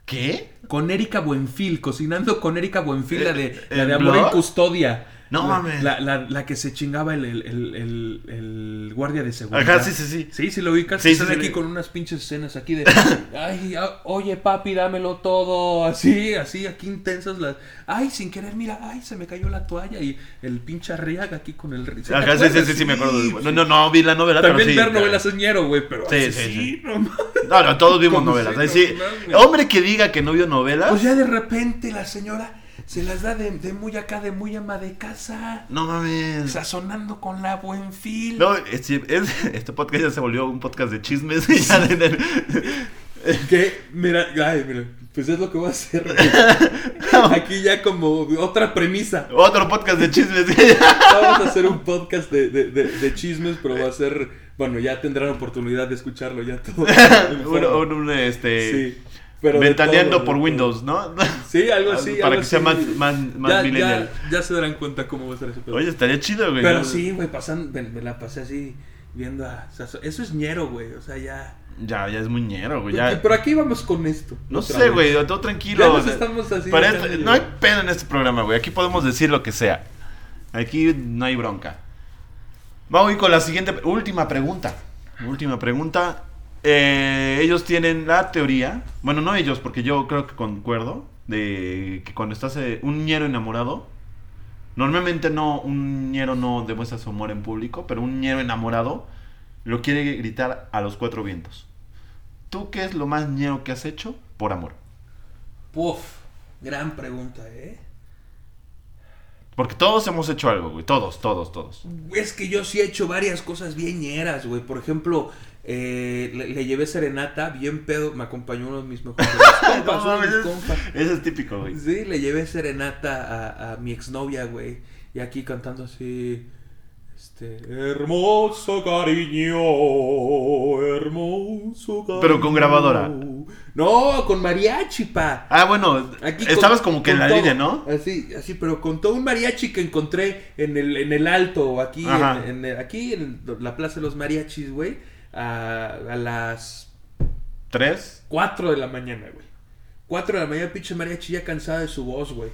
¿Qué? Con Erika Buenfil, cocinando con Erika Buenfil, la de, Eh, la ¿el de Amor blog? en Custodia. No mames. La, la- la que se chingaba el, el, el- guardia de seguridad. Ajá, sí, sí, sí. Sí, sí lo ubicas. Sí, que sí, aquí sí. con unas pinches escenas aquí de. Ay, ah, oye, papi, dámelo todo. Así, así, aquí intensas las. Ay, sin querer, mira, ay, se me cayó la toalla. Y el pinche arriaga aquí con el. ¿Sí te Ajá, sí, sí, sí, sí, me acuerdo. No, no, no vi la novela, También pero ver novelas es ñero, güey, pero Sí, así sí, sí. no mames. No, no, todos vimos novelas. no. Hombre que diga que no vio novelas. Pues ya de repente la señora se las da de, de muy acá, de muy ama de casa. No mames. Sazonando con la buen fil. No, es- es- este podcast ya se volvió un podcast de chismes. ya de- de- Que, mira, ay, mira, pues es lo que voy a hacer. Aquí ya como otra premisa. otro podcast de chismes. Vamos a hacer un podcast de, de- de- de chismes, pero va a ser, bueno, ya tendrán oportunidad de escucharlo ya todo. un- un, este. Sí, pero ventaneando todo, por Windows, ¿no? Sí, algo así. Para algo que sea más, más, más ya, millennial. ya, ya se darán cuenta cómo va a ser ese pedo. Oye, estaría chido, güey. Pero ¿no? sí, güey, pasando, me, me la pasé así viendo a Sasso- Eso es ñero, güey, o sea, ya. Ya, ya es muy ñero, güey. Ya. Pero aquí vamos con esto. No sé, vez. güey, todo tranquilo. Ya nos estamos así no hay pedo en este programa, güey. Aquí podemos decir lo que sea. Aquí no hay bronca. Vamos a ir con la siguiente, última pregunta. Última pregunta. Eh, ellos tienen la teoría, bueno, no ellos, porque yo creo que concuerdo, de que cuando estás eh, un ñero enamorado, normalmente no, un ñero no demuestra su amor en público, pero un ñero enamorado lo quiere gritar a los cuatro vientos. ¿Tú qué es lo más ñero que has hecho por amor? Puf, gran pregunta, ¿eh? Porque todos hemos hecho algo, güey. Todos, todos, todos. Es que yo sí he hecho varias cosas bien ñeras, güey. Por ejemplo, eh, le, le llevé serenata, bien pedo. Me acompañó uno de mis mejores compas, No mis mames, compas. Ese es típico, güey. Sí, le llevé serenata a, a mi exnovia, güey. Y aquí cantando así. Este. Hermoso cariño, hermoso cariño. Pero con grabadora. No, con mariachi, pa. Ah, bueno, Aquí estabas con- como que en la todo. línea, ¿no? Así, así, pero con todo un mariachi que encontré en el, en el alto, aquí, en, en aquí en la Plaza de los Mariachis, güey, a, a las Tres. 4 de la mañana, güey. 4 de la mañana, pinche mariachi ya cansada de su voz, güey.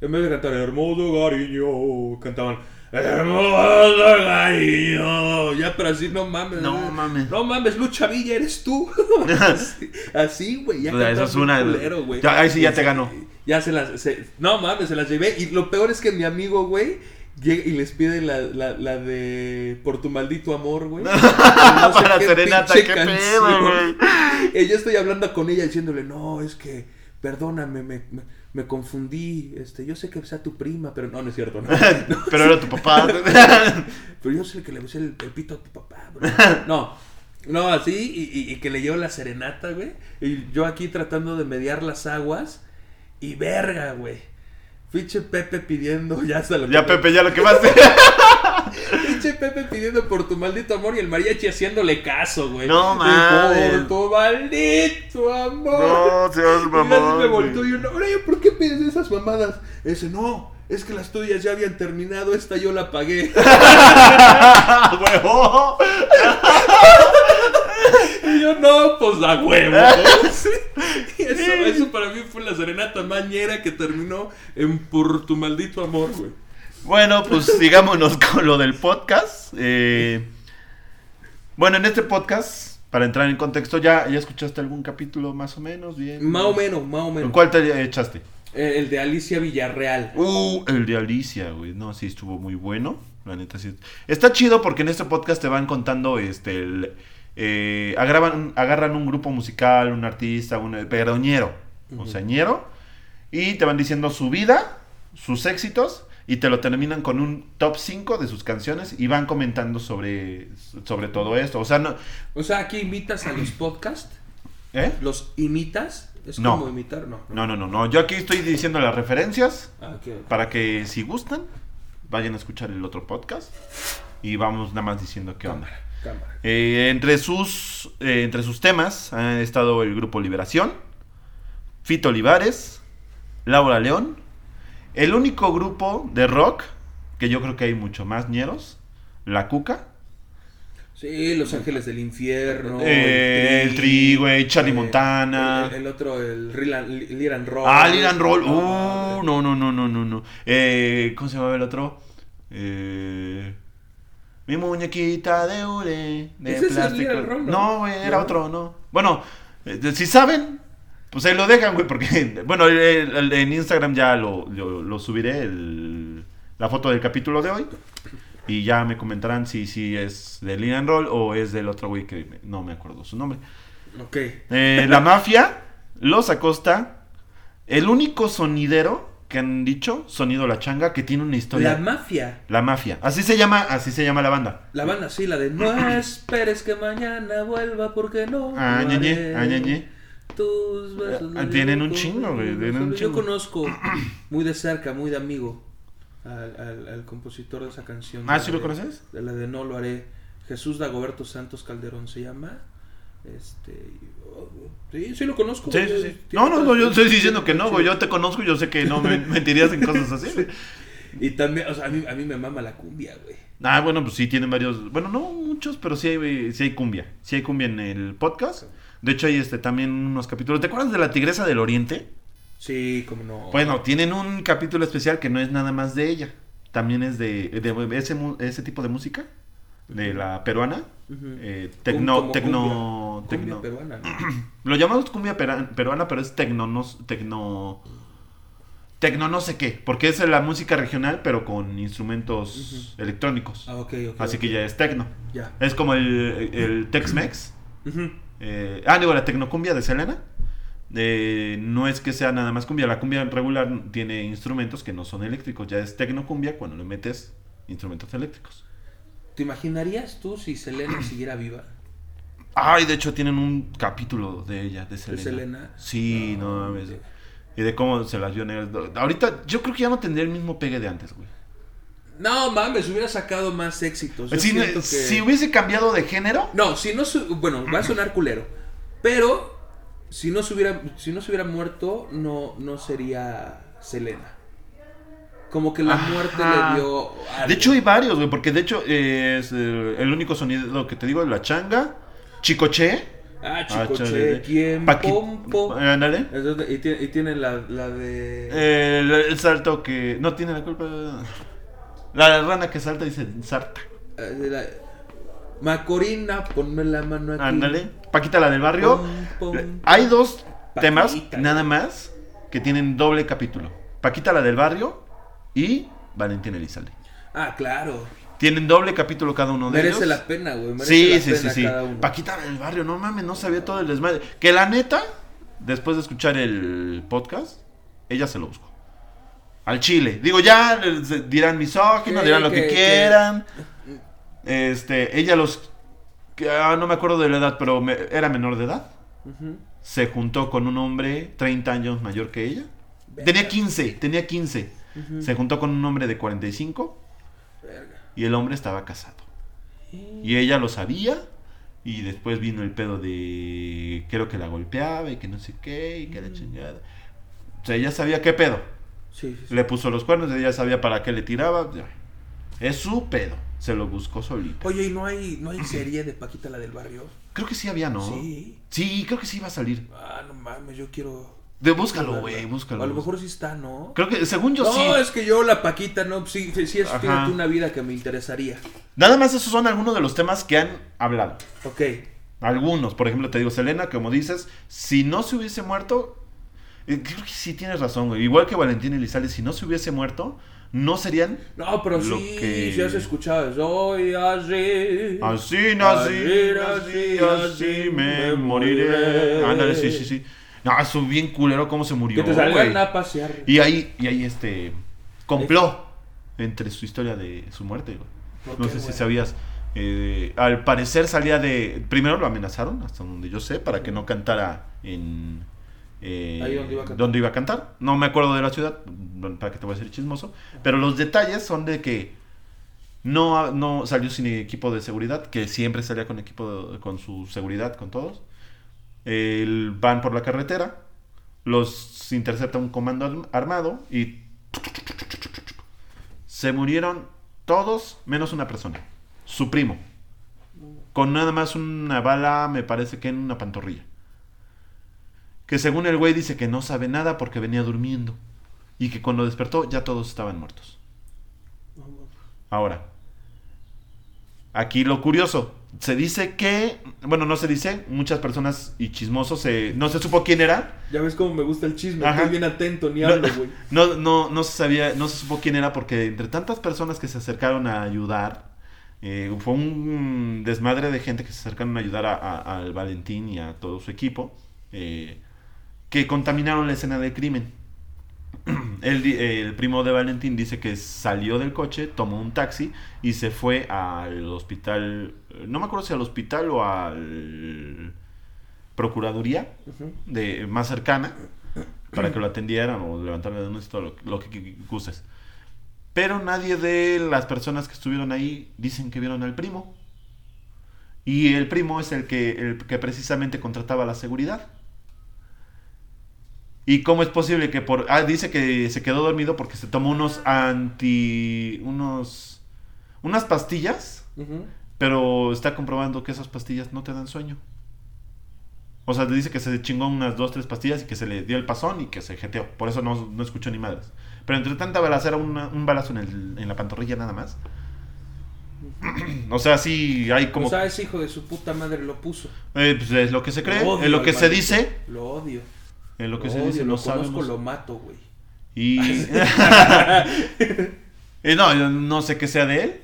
En vez de cantar hermoso cariño, cantaban hermoso cariño. Ya, pero así no mames. No mames. No mames, Lucha Villa, eres tú. así, güey. Ya O sea, eso es una- culero, güey. Ya, ahí sí ya Y te se- ganó. Ya se las. se- no mames, se las llevé. Y lo peor es que mi amigo, güey. Llega y les pide la, la, la de Por tu maldito amor, güey. No sé Para qué Serenata, qué pedo, güey. Y yo estoy hablando con ella diciéndole, no, es que, perdóname, me, me, me confundí, este, yo sé que sea tu prima, pero no, no es cierto, no. No, Pero era tu papá. pero yo el que le besé el, el pito a tu papá, bro. No, no, así, y, y- y que le llevo la serenata, güey, y yo aquí tratando de mediar las aguas, y verga, güey. Pinche Pepe pidiendo, ya hasta lo ya, Pepe, ya lo que más. Pinche Pepe pidiendo por tu maldito amor y el mariachi haciéndole caso, güey. No Y mames. Por tu maldito amor. No, seas Y mamón, así me volteó y yo, no, oye, ¿por qué pides esas mamadas? Ese, no, es que las tuyas ya habían terminado, esta yo la pagué. ¡Huevo! Y yo, no, pues a huevo. Y eso, eso para mí fue la serenata mañera que terminó en por tu maldito amor, güey. Bueno, pues sigámonos con lo del podcast. Eh, bueno, en este podcast, para entrar en contexto, ¿ya, ¿ya escuchaste algún capítulo más o menos? Bien. Más o menos, más o menos. ¿Cuál te echaste? Eh, el de Alicia Villarreal. Uh, el de Alicia, güey. No, sí, estuvo muy bueno. La neta, sí. Está chido porque en este podcast te van contando, este, el, eh, agarran, agarran un grupo musical, un artista, un pero ñero, o sea, ñero, y te van diciendo su vida, sus éxitos, y te lo terminan con un top 5 de sus canciones y van comentando sobre, sobre todo esto. O sea, no... O sea, aquí imitas a los podcasts. ¿Eh? ¿Los imitas? ¿Es No. como imitar? No. No, no, no, no. Yo aquí estoy diciendo las referencias Ah, para que si gustan, vayan a escuchar el otro podcast y vamos nada más diciendo qué onda. Eh, entre, sus, eh, entre sus temas ha estado el grupo Liberación, Fito Olivares, Laura León, el único grupo de rock, que yo creo que hay mucho más ñeros, La Cuca, Sí, Los Ángeles del Infierno. Eh, el Tri, güey, Charlie Montana. El, el otro, el Liran, Roll. Ah, Liran Roll, No, uh, no, no, no, no, no, no. Eh, ¿Cómo se llama el otro? Eh, mi muñequita de hule, de ¿Ese es el plástico. Roll, no? no, güey, era ¿No? otro, no. Bueno, eh, si saben, pues ahí lo dejan, güey, porque, bueno, en Instagram ya lo, lo, lo subiré, el- la foto del capítulo de hoy. Y ya me comentarán si, si es de Liran Roll o es del otro güey que me- no me acuerdo su nombre. Ok. Eh, la mafia, Los Acosta, el único sonidero que han dicho, Sonido La Changa, que tiene una historia. La mafia. La mafia. Así se llama, así se llama la banda. La banda, sí, la de No esperes que mañana vuelva porque no. Ah, haré". ah. Tus besos Ah, tienen un chingo, güey, Yo chingo. conozco muy de cerca, muy de amigo al, al- al compositor de esa canción. Ah, ¿sí lo de- conoces? De la de No lo haré. Jesús Dagoberto Santos Calderón se llama. Este. Y- Sí, sí lo conozco. Sí, güey. sí, sí. Tiene No, no, no, yo estoy diciendo que no, güey. Yo te conozco, yo sé que no me mentirías en cosas así. güey. Y también, o sea, a mí, a mí me mama la cumbia, güey. Ah, bueno, pues sí tienen varios, bueno, no muchos, pero sí hay, sí hay cumbia. Sí hay cumbia en el podcast. De hecho, hay este también unos capítulos. ¿Te acuerdas de la Tigresa del Oriente? Sí, como no. Bueno, tienen un capítulo especial que no es nada más de ella. También es de, de ese, ese tipo de música, de la peruana. Ujú. Eh, tecno, tecno, cumbia, tecno. cumbia peruana. ¿no? Lo llamamos cumbia peruana, pero es tecno, no, tecno, tecno no sé qué, porque es la música regional, pero con instrumentos electrónicos. Ah, ok, ok. Así que ya es tecno. Ya. Es como el, el Tex-Mex. Eh, ah, digo, la tecnocumbia de Selena. Eh, no es que sea nada más cumbia. La cumbia regular tiene instrumentos que no son eléctricos. Ya es tecnocumbia cuando le metes instrumentos eléctricos. ¿Te imaginarías tú si Selena siguiera viva? Ay, de hecho tienen un capítulo de ella, de Selena. Selena? Sí, no, No, mames. Y de cómo se las vio negras. Ahorita yo creo que ya no tendría el mismo pegue de antes, güey. No, mames, hubiera sacado más éxitos. Si, que- si hubiese cambiado de género, No, si no su- bueno, va a sonar culero, pero si no se hubiera si no se hubiera muerto no no sería Selena. Como que la Ajá. muerte le dio algo. De hecho hay varios, güey, porque de hecho eh, es eh, el único sonido que te digo es la changa, Chicoche, ah, Ah, chico, chale. che, quién pompo. ándale, y, tiene, y tiene la, la de Eh, el, el salto que no tiene la culpa, la rana que salta dice sarta, eh, de la- Macorina, ponme la mano aquí. ándale, Paquita la del barrio. Pum, pum, Hay dos Paquita. temas nada más que tienen doble capítulo, Paquita la del barrio y Valentín Elizalde. Ah, claro. Tienen doble capítulo cada uno de Merece ellos. la pena, güey. Merece Sí, la sí, sí, pena sí. cada uno. Paquita del barrio, no mames, no sabía todo el desmadre. Que la neta, después de escuchar el podcast, ella se lo buscó. Al chile. Digo, ya dirán misógino, Sí, dirán lo que, que- quieran. Este, ella los. que, ah, no me acuerdo de la edad, pero me- era menor de edad. Se juntó con un hombre 30 años mayor que ella. Tenía 15, tenía 15. Se juntó con un hombre de 45 Verga. y el hombre estaba casado. Y ella lo sabía. Y después vino el pedo de. Creo que la golpeaba y que no sé qué. Y que la chingada. O sea, ella sabía qué pedo. Sí. Le puso los cuernos, ella sabía para qué le tiraba. Es su pedo. Se lo buscó solita. Oye, ¿y no hay, no hay serie de Paquita la del barrio? Creo que sí había, ¿no? Sí. Sí, creo que sí iba a salir. Ah, no mames, yo quiero. De, búscalo, güey, búscalo. A lo mejor sí está, ¿no? Creo que, según yo no, sí. es que yo la Paquita, no, sí, sí, sí es fíjate, una vida que me interesaría. Nada más esos son algunos de los temas que han hablado. Ok. Algunos, por ejemplo, te digo, Selena, como dices, si no se hubiese muerto, eh, creo que sí tienes razón, güey. Igual que Valentín Elizalde, si no se hubiese muerto, no serían No, pero Lo sí, que- si has escuchado, soy así. así, nací, Así, así, así, así me moriré. Ándale, sí, sí, sí. No, eso bien culero cómo se murió, Que te salgan a pasear. Y ahí, y ahí este compló entre su historia de su muerte, güey. ¿Por No sé si sabías. eh, al parecer salía de. Primero lo amenazaron, hasta donde yo sé, para que no cantara en. eh, Ahí donde iba a cantar. donde iba a cantar. No me acuerdo de la ciudad, para que te voy a decir chismoso. Pero los detalles son de que no, no salió sin equipo de seguridad, que siempre salía con equipo, de- con su seguridad, con todos. El- van por la carretera, los intercepta un comando arm- armado y se murieron todos menos una persona, su primo, con nada más una bala, me parece que en una pantorrilla. Que según el güey dice que no sabe nada porque venía durmiendo y que cuando despertó ya todos estaban muertos. Ahora, aquí lo curioso, se dice que, bueno, no se dice, muchas personas y chismosos, se- no se supo quién era, Ya ves cómo me gusta el chisme, Ajá. estoy bien atento, ni hablo, güey. no, no, no se sabía, no se supo quién era porque entre tantas personas que se acercaron a ayudar, eh, fue un desmadre de gente que se acercaron a ayudar a- a- al Valentín y a todo su equipo, eh, que contaminaron la escena del crimen. El, el primo de Valentín dice que salió del coche, tomó un taxi y se fue al hospital, no me acuerdo si al hospital o al Procuraduría de más cercana para que lo atendieran o levantarle de denuncia, todo lo, lo que, que gustes. Pero nadie de las personas que estuvieron ahí dicen que vieron al primo. Y el primo es el que, el que precisamente contrataba la seguridad. ¿Y cómo es posible que por... Ah, dice que se quedó dormido porque se tomó unos anti... unos... unas pastillas, pero está comprobando que esas pastillas no te dan sueño. O sea, dice que se chingó unas dos, tres pastillas y que se le dio el pasón y que se jeteó. Por eso no, no escuchó ni madres. Pero entre tanta balacera, una- un balazo en, el- en la pantorrilla nada más. o sea, sí hay como... O sea, ese hijo de su puta madre lo puso. eh, pues es lo que se cree, Lo odio es lo que se dice. Lo odio. Es lo que lo se dice, lo conozco, sabemos. lo mato, güey. Y... Eh, no, yo no sé qué sea de él.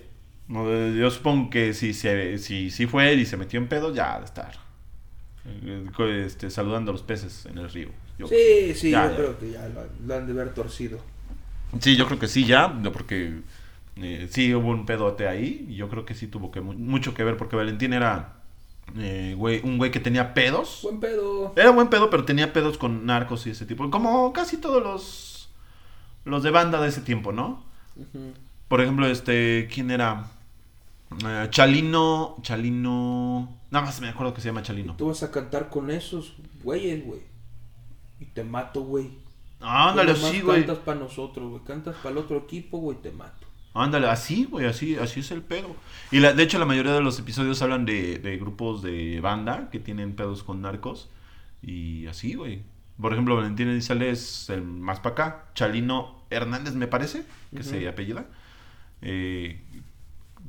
No, yo supongo que si, se, si, si fue él y se metió en pedo, ya ha de estar. eh, Este, saludando a los peces en el río. Yo- Sí, sí, Ya, yo ya. creo que ya lo, lo han de ver torcido. Sí, yo creo que sí, ya, porque eh, sí hubo un pedote ahí, y yo creo que sí tuvo que mu- mucho que ver, porque Valentín era eh, güey- un güey que tenía pedos. Buen pedo. Era buen pedo, pero tenía pedos con narcos y ese tipo, como casi todos los, los de banda de ese tiempo, ¿no? Por ejemplo, este, ¿quién era? Eh, Chalino, Chalino, nada más me acuerdo que se llama Chalino. Tú vas a cantar con esos güeyes, güey. Y te mato, güey. Ándale, Tú nomás así, güey. Cantas para nosotros, güey. Cantas para el otro equipo, güey, te mato. Ándale, así, güey, así, así es el pedo. Y la, de hecho la mayoría de los episodios hablan de, de grupos de banda que tienen pedos con narcos. Y así, güey. Por ejemplo, Valentín Elizalde es el más para acá. Chalino Hernández, me parece, que Ujú. se apellida. Eh,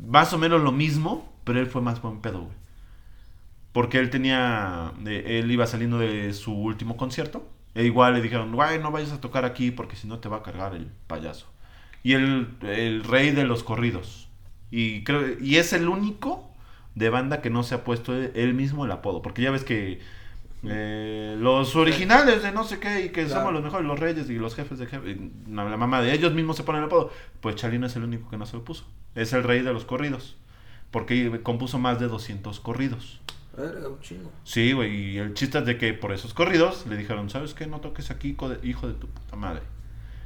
más o menos lo mismo, pero él fue más buen pedo, güey. Porque él tenía, eh, él iba saliendo de su último concierto. E igual le dijeron, güey, no vayas a tocar aquí porque si no te va a cargar el payaso. Y el, el rey de los corridos. Y, creo, y es el único de banda que no se ha puesto él, él mismo el apodo. Porque ya ves que eh, los originales de no sé qué y que Claro. somos los mejores, los reyes y los jefes de jefes, la mamá de ellos mismos se ponen el apodo. Pues Chalino es el único que no se lo puso. Es el rey de los corridos. Porque compuso más de 200 corridos. Era un chingo. Sí, güey, y el chiste es de que por esos corridos le dijeron, ¿sabes qué? No toques aquí, hijo de, hijo de tu puta madre.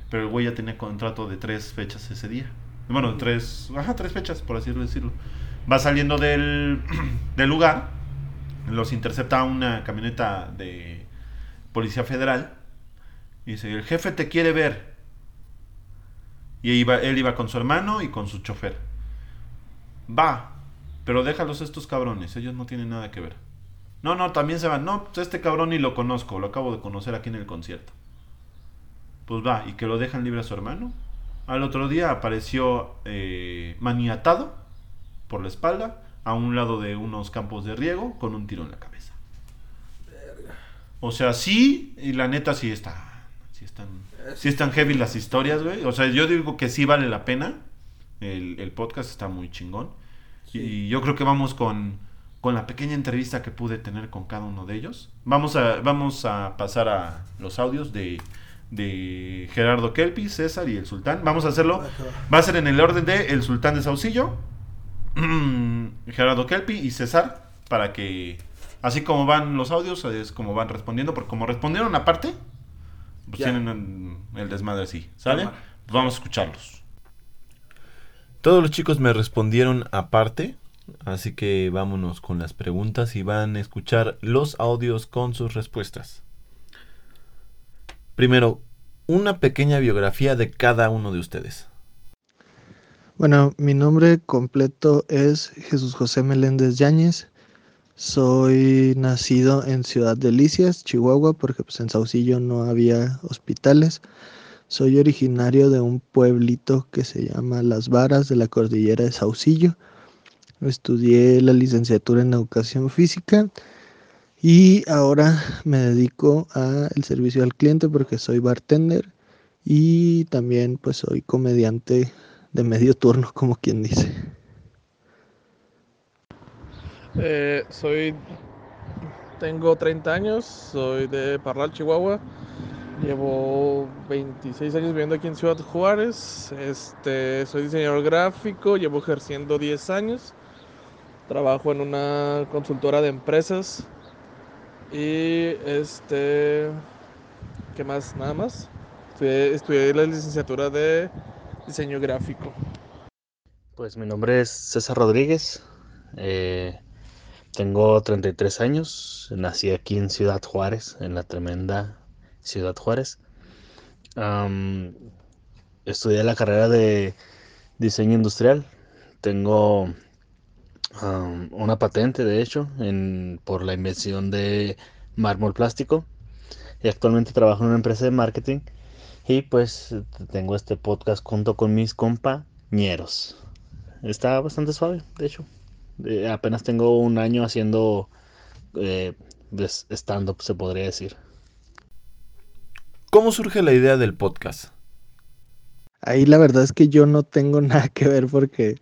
Pero el güey ya tenía contrato de tres fechas ese día. Bueno, tres, ajá, tres fechas, por así decirlo. Va saliendo del, del lugar, los intercepta una camioneta de Policía Federal y dice, el jefe te quiere ver. Y iba, él iba con su hermano y con su chofer. Va, pero déjalos estos cabrones, ellos no tienen nada que ver. No, no, también se van. No, pues este cabrón ni lo conozco, lo acabo de conocer aquí en el concierto. Pues va, y que lo dejan libre a su hermano. Al otro día apareció eh, maniatado por la espalda, a un lado de unos campos de riego, con un tiro en la cabeza. O sea, sí, y la neta sí está. Sí están, sí están heavy las historias, güey. O sea, yo digo que sí vale la pena. El, el podcast está muy chingón. Sí. Y yo creo que vamos con, con la pequeña entrevista que pude tener con cada uno de ellos. Vamos a, vamos a pasar a los audios de, de Gerardo Kelpi, César y el Sultán. Vamos a hacerlo. Va a ser en el orden de el Sultán de Saucillo, Gerardo Kelpi y César. Para que, así como van los audios, es como van respondiendo. Porque como respondieron aparte, pues Ya. tienen el desmadre así. ¿Sale? Pues vamos a escucharlos. Todos los chicos me respondieron aparte, así que vámonos con las preguntas y van a escuchar los audios con sus respuestas. Primero, una pequeña biografía de cada uno de ustedes. Bueno, mi nombre completo es Jesús José Meléndez Yáñez. Soy nacido en Ciudad Delicias, Chihuahua, porque pues en Saucillo no había hospitales. Soy originario de un pueblito que se llama Las Varas de la cordillera de Saucillo. Estudié la licenciatura en educación física y ahora me dedico al servicio al cliente porque soy bartender y también pues soy comediante de medio turno, como quien dice. Eh, soy, tengo 30 años, soy de Parral, Chihuahua. Llevo 26 años viviendo aquí en Ciudad Juárez. Este, soy diseñador gráfico, llevo ejerciendo 10 años. Trabajo en una consultora de empresas. Y este, ¿qué más? Nada más. Estudié, la licenciatura de diseño gráfico. Pues mi nombre es César Rodríguez, eh, tengo 33 años, nací aquí en Ciudad Juárez, en la tremenda Ciudad Juárez. Estudié la carrera de diseño industrial, tengo una patente de hecho en, por la invención de mármol plástico y actualmente trabajo en una empresa de marketing y pues tengo este podcast junto con mis compañeros. Está bastante suave, de hecho. Eh, apenas tengo un año haciendo eh, pues, stand-up, se podría decir. ¿Cómo surge la idea del podcast? Ahí la verdad es que yo no tengo nada que ver porque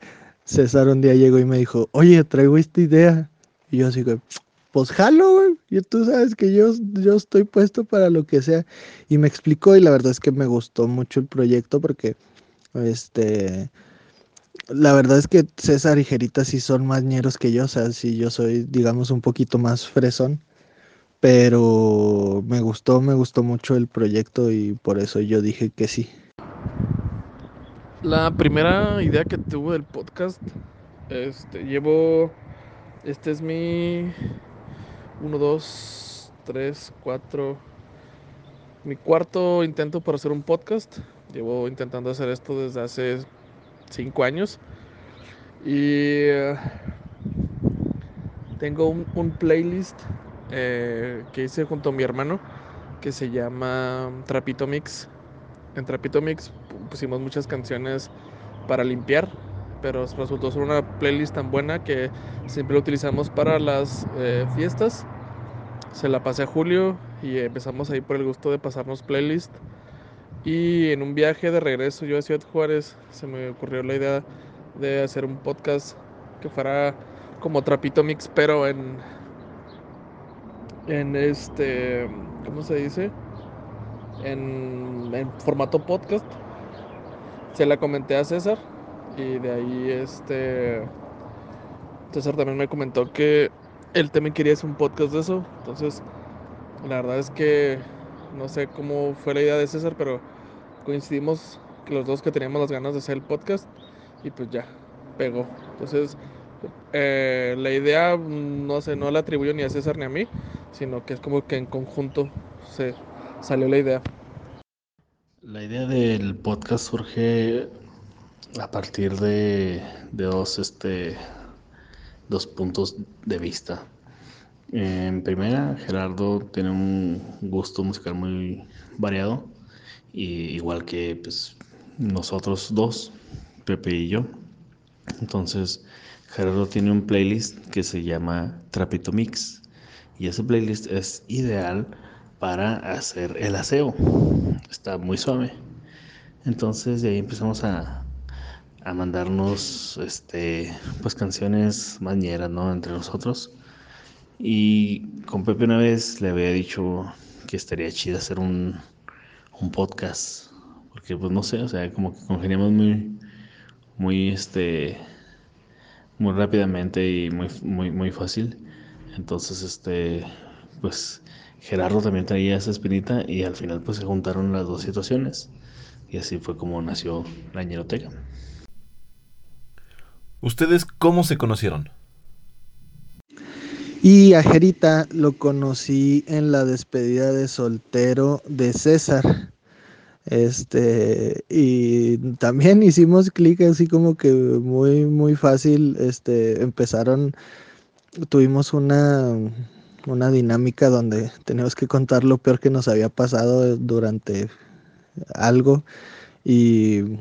César un día llegó y me dijo, oye, traigo esta idea. Y yo así, pues jalo, güey. Y tú sabes que yo, yo estoy puesto para lo que sea. Y me explicó y la verdad es que me gustó mucho el proyecto porque, este, la verdad es que César y Jerita sí son más ñeros que yo. O sea, sí yo soy, digamos, un poquito más fresón. Pero me gustó, me gustó mucho el proyecto y por eso yo dije que sí. La primera idea que tuve del podcast, este, llevo, este es mi 1, 2, 3, 4, mi cuarto intento para hacer un podcast. Llevo intentando hacer esto desde hace 5 años. Y eh, tengo un, playlist eh, que hice junto a mi hermano que se llama Trapito Mix. En Trapito Mix pu- pusimos muchas canciones para limpiar, pero resultó ser una playlist tan buena que siempre la utilizamos para las eh, fiestas. Se la pasé a Julio y empezamos ahí por el gusto de pasarnos playlist. Y en un viaje de regreso yo a Ciudad Juárez se me ocurrió la idea de hacer un podcast que fuera como Trapito Mix, pero en en este, ¿cómo se dice? En, formato podcast. Se la comenté a César y de ahí este César también me comentó que él también quería hacer un podcast de eso. Entonces, la verdad es que no sé cómo fue la idea de César, pero coincidimos que los dos que teníamos las ganas de hacer el podcast y pues ya, pegó. Entonces, eh, la idea, mm, no sé, no la atribuyo ni a César ni a mí, sino que es como que en conjunto se salió la idea. La idea del podcast surge a partir de, de dos, este, dos puntos de vista. En primera, Gerardo tiene un gusto musical muy variado, y igual que pues, nosotros dos, Pepe y yo. Entonces, Gerardo tiene un playlist que se llama Trapito Mix y ese playlist es ideal para hacer el aseo. Está muy suave. Entonces de ahí empezamos a, a mandarnos este pues canciones mañeras, ¿no? Entre nosotros. Y con Pepe una vez le había dicho que estaría chido hacer un, un podcast. Porque pues no sé, o sea, como que congeniamos muy, muy este muy rápidamente y muy, muy, muy fácil. Entonces, este, pues Gerardo también traía esa espinita y al final pues se juntaron las dos situaciones. Y así fue como nació la ñeroteca. ¿Ustedes cómo se conocieron? Y a Jerita lo conocí en la despedida de soltero de César. Este, y también hicimos clic así como que muy, muy fácil. Este, empezaron, tuvimos una, una dinámica donde teníamos que contar lo peor que nos había pasado durante algo. Y,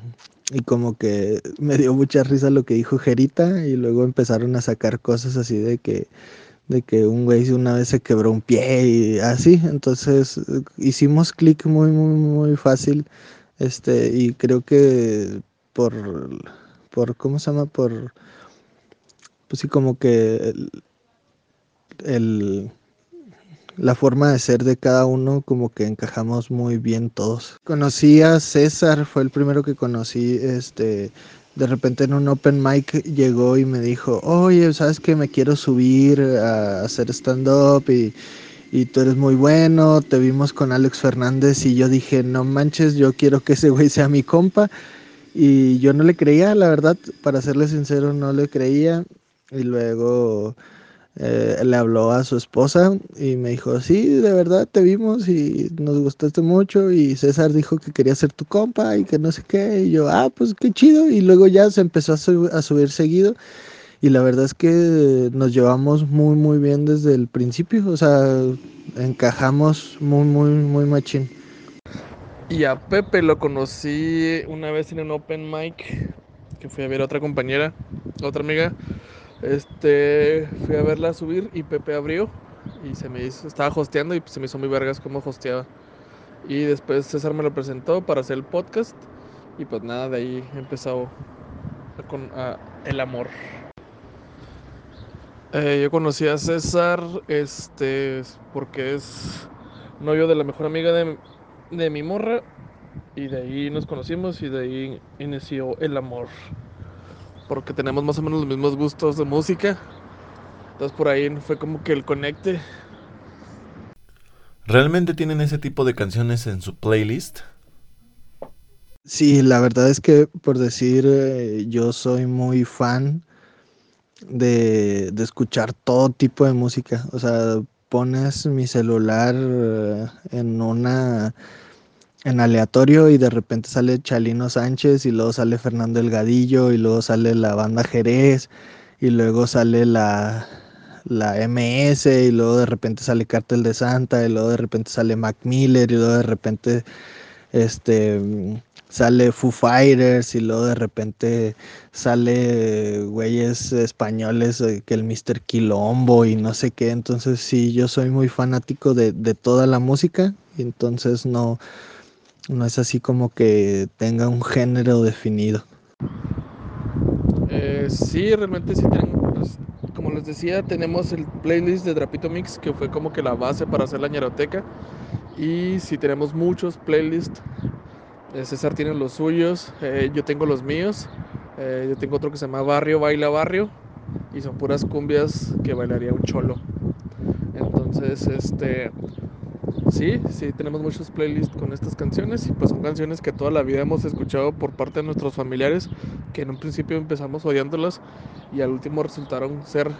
y como que me dio mucha risa lo que dijo Jerita. Y luego empezaron a sacar cosas así de que de que un güey una vez se quebró un pie y así, entonces hicimos clic muy, muy, muy fácil, este, y creo que por, por, ¿cómo se llama? Por, pues sí, como que el, la forma de ser de cada uno, como que encajamos muy bien todos. Conocí a César, fue el primero que conocí, este, de repente en un open mic llegó y me dijo, oye, ¿sabes que me quiero subir a hacer stand-up y, y, tú eres muy bueno? Te vimos con Alex Fernández y yo dije, no manches, yo quiero que ese güey sea mi compa. Y yo no le creía, la verdad, para serle sincero, no le creía. Y luego eh, le habló a su esposa y me dijo, sí, de verdad te vimos y nos gustaste mucho y César dijo que quería ser tu compa y que no sé qué y yo, ah, pues qué chido y luego ya se empezó a, a subir seguido y la verdad es que nos llevamos muy muy bien desde el principio, o sea, encajamos muy muy muy machín. Y a Pepe lo conocí una vez en un open mic que fui a ver a otra compañera, otra amiga este, fui a verla subir y Pepe abrió y se me hizo, estaba hosteando y se me hizo muy vergas como hosteaba. Y después César me lo presentó para hacer el podcast y pues nada, de ahí empezó con el amor. Eh, yo conocí a César este, porque es novio de la mejor amiga de, de mi morra y de ahí nos conocimos y de ahí inició el amor porque tenemos más o menos los mismos gustos de música. Entonces por ahí fue como que el conecte. ¿Realmente tienen ese tipo de canciones en su playlist? Sí, la verdad es que por decir, eh, yo soy muy fan de, de, escuchar todo tipo de música. O sea, pones mi celular eh, en una en aleatorio y de repente sale Chalino Sánchez y luego sale Fernando Delgadillo y luego sale la banda Jerez y luego sale la, la MS y luego de repente sale Cártel de Santa y luego de repente sale Mac Miller y luego de repente este sale Foo Fighters y luego de repente sale güeyes españoles eh, que el Mr. Quilombo y no sé qué. Entonces sí, yo soy muy fanático de, de toda la música y entonces no, no es así como que tenga un género definido. Eh, sí, realmente sí tenemos, pues, como les decía, tenemos el playlist de Drapito Mix, que fue como que la base para hacer la ñeroteca. Y sí tenemos muchos playlists. Eh, César tiene los suyos, eh, yo tengo los míos. Yo tengo otro que se llama Barrio Baila Barrio. Y son puras cumbias que bailaría un cholo. Entonces, este sí, sí, tenemos muchos playlists con estas canciones y pues son canciones que toda la vida hemos escuchado por parte de nuestros familiares que en un principio empezamos odiándolas y al último resultaron ser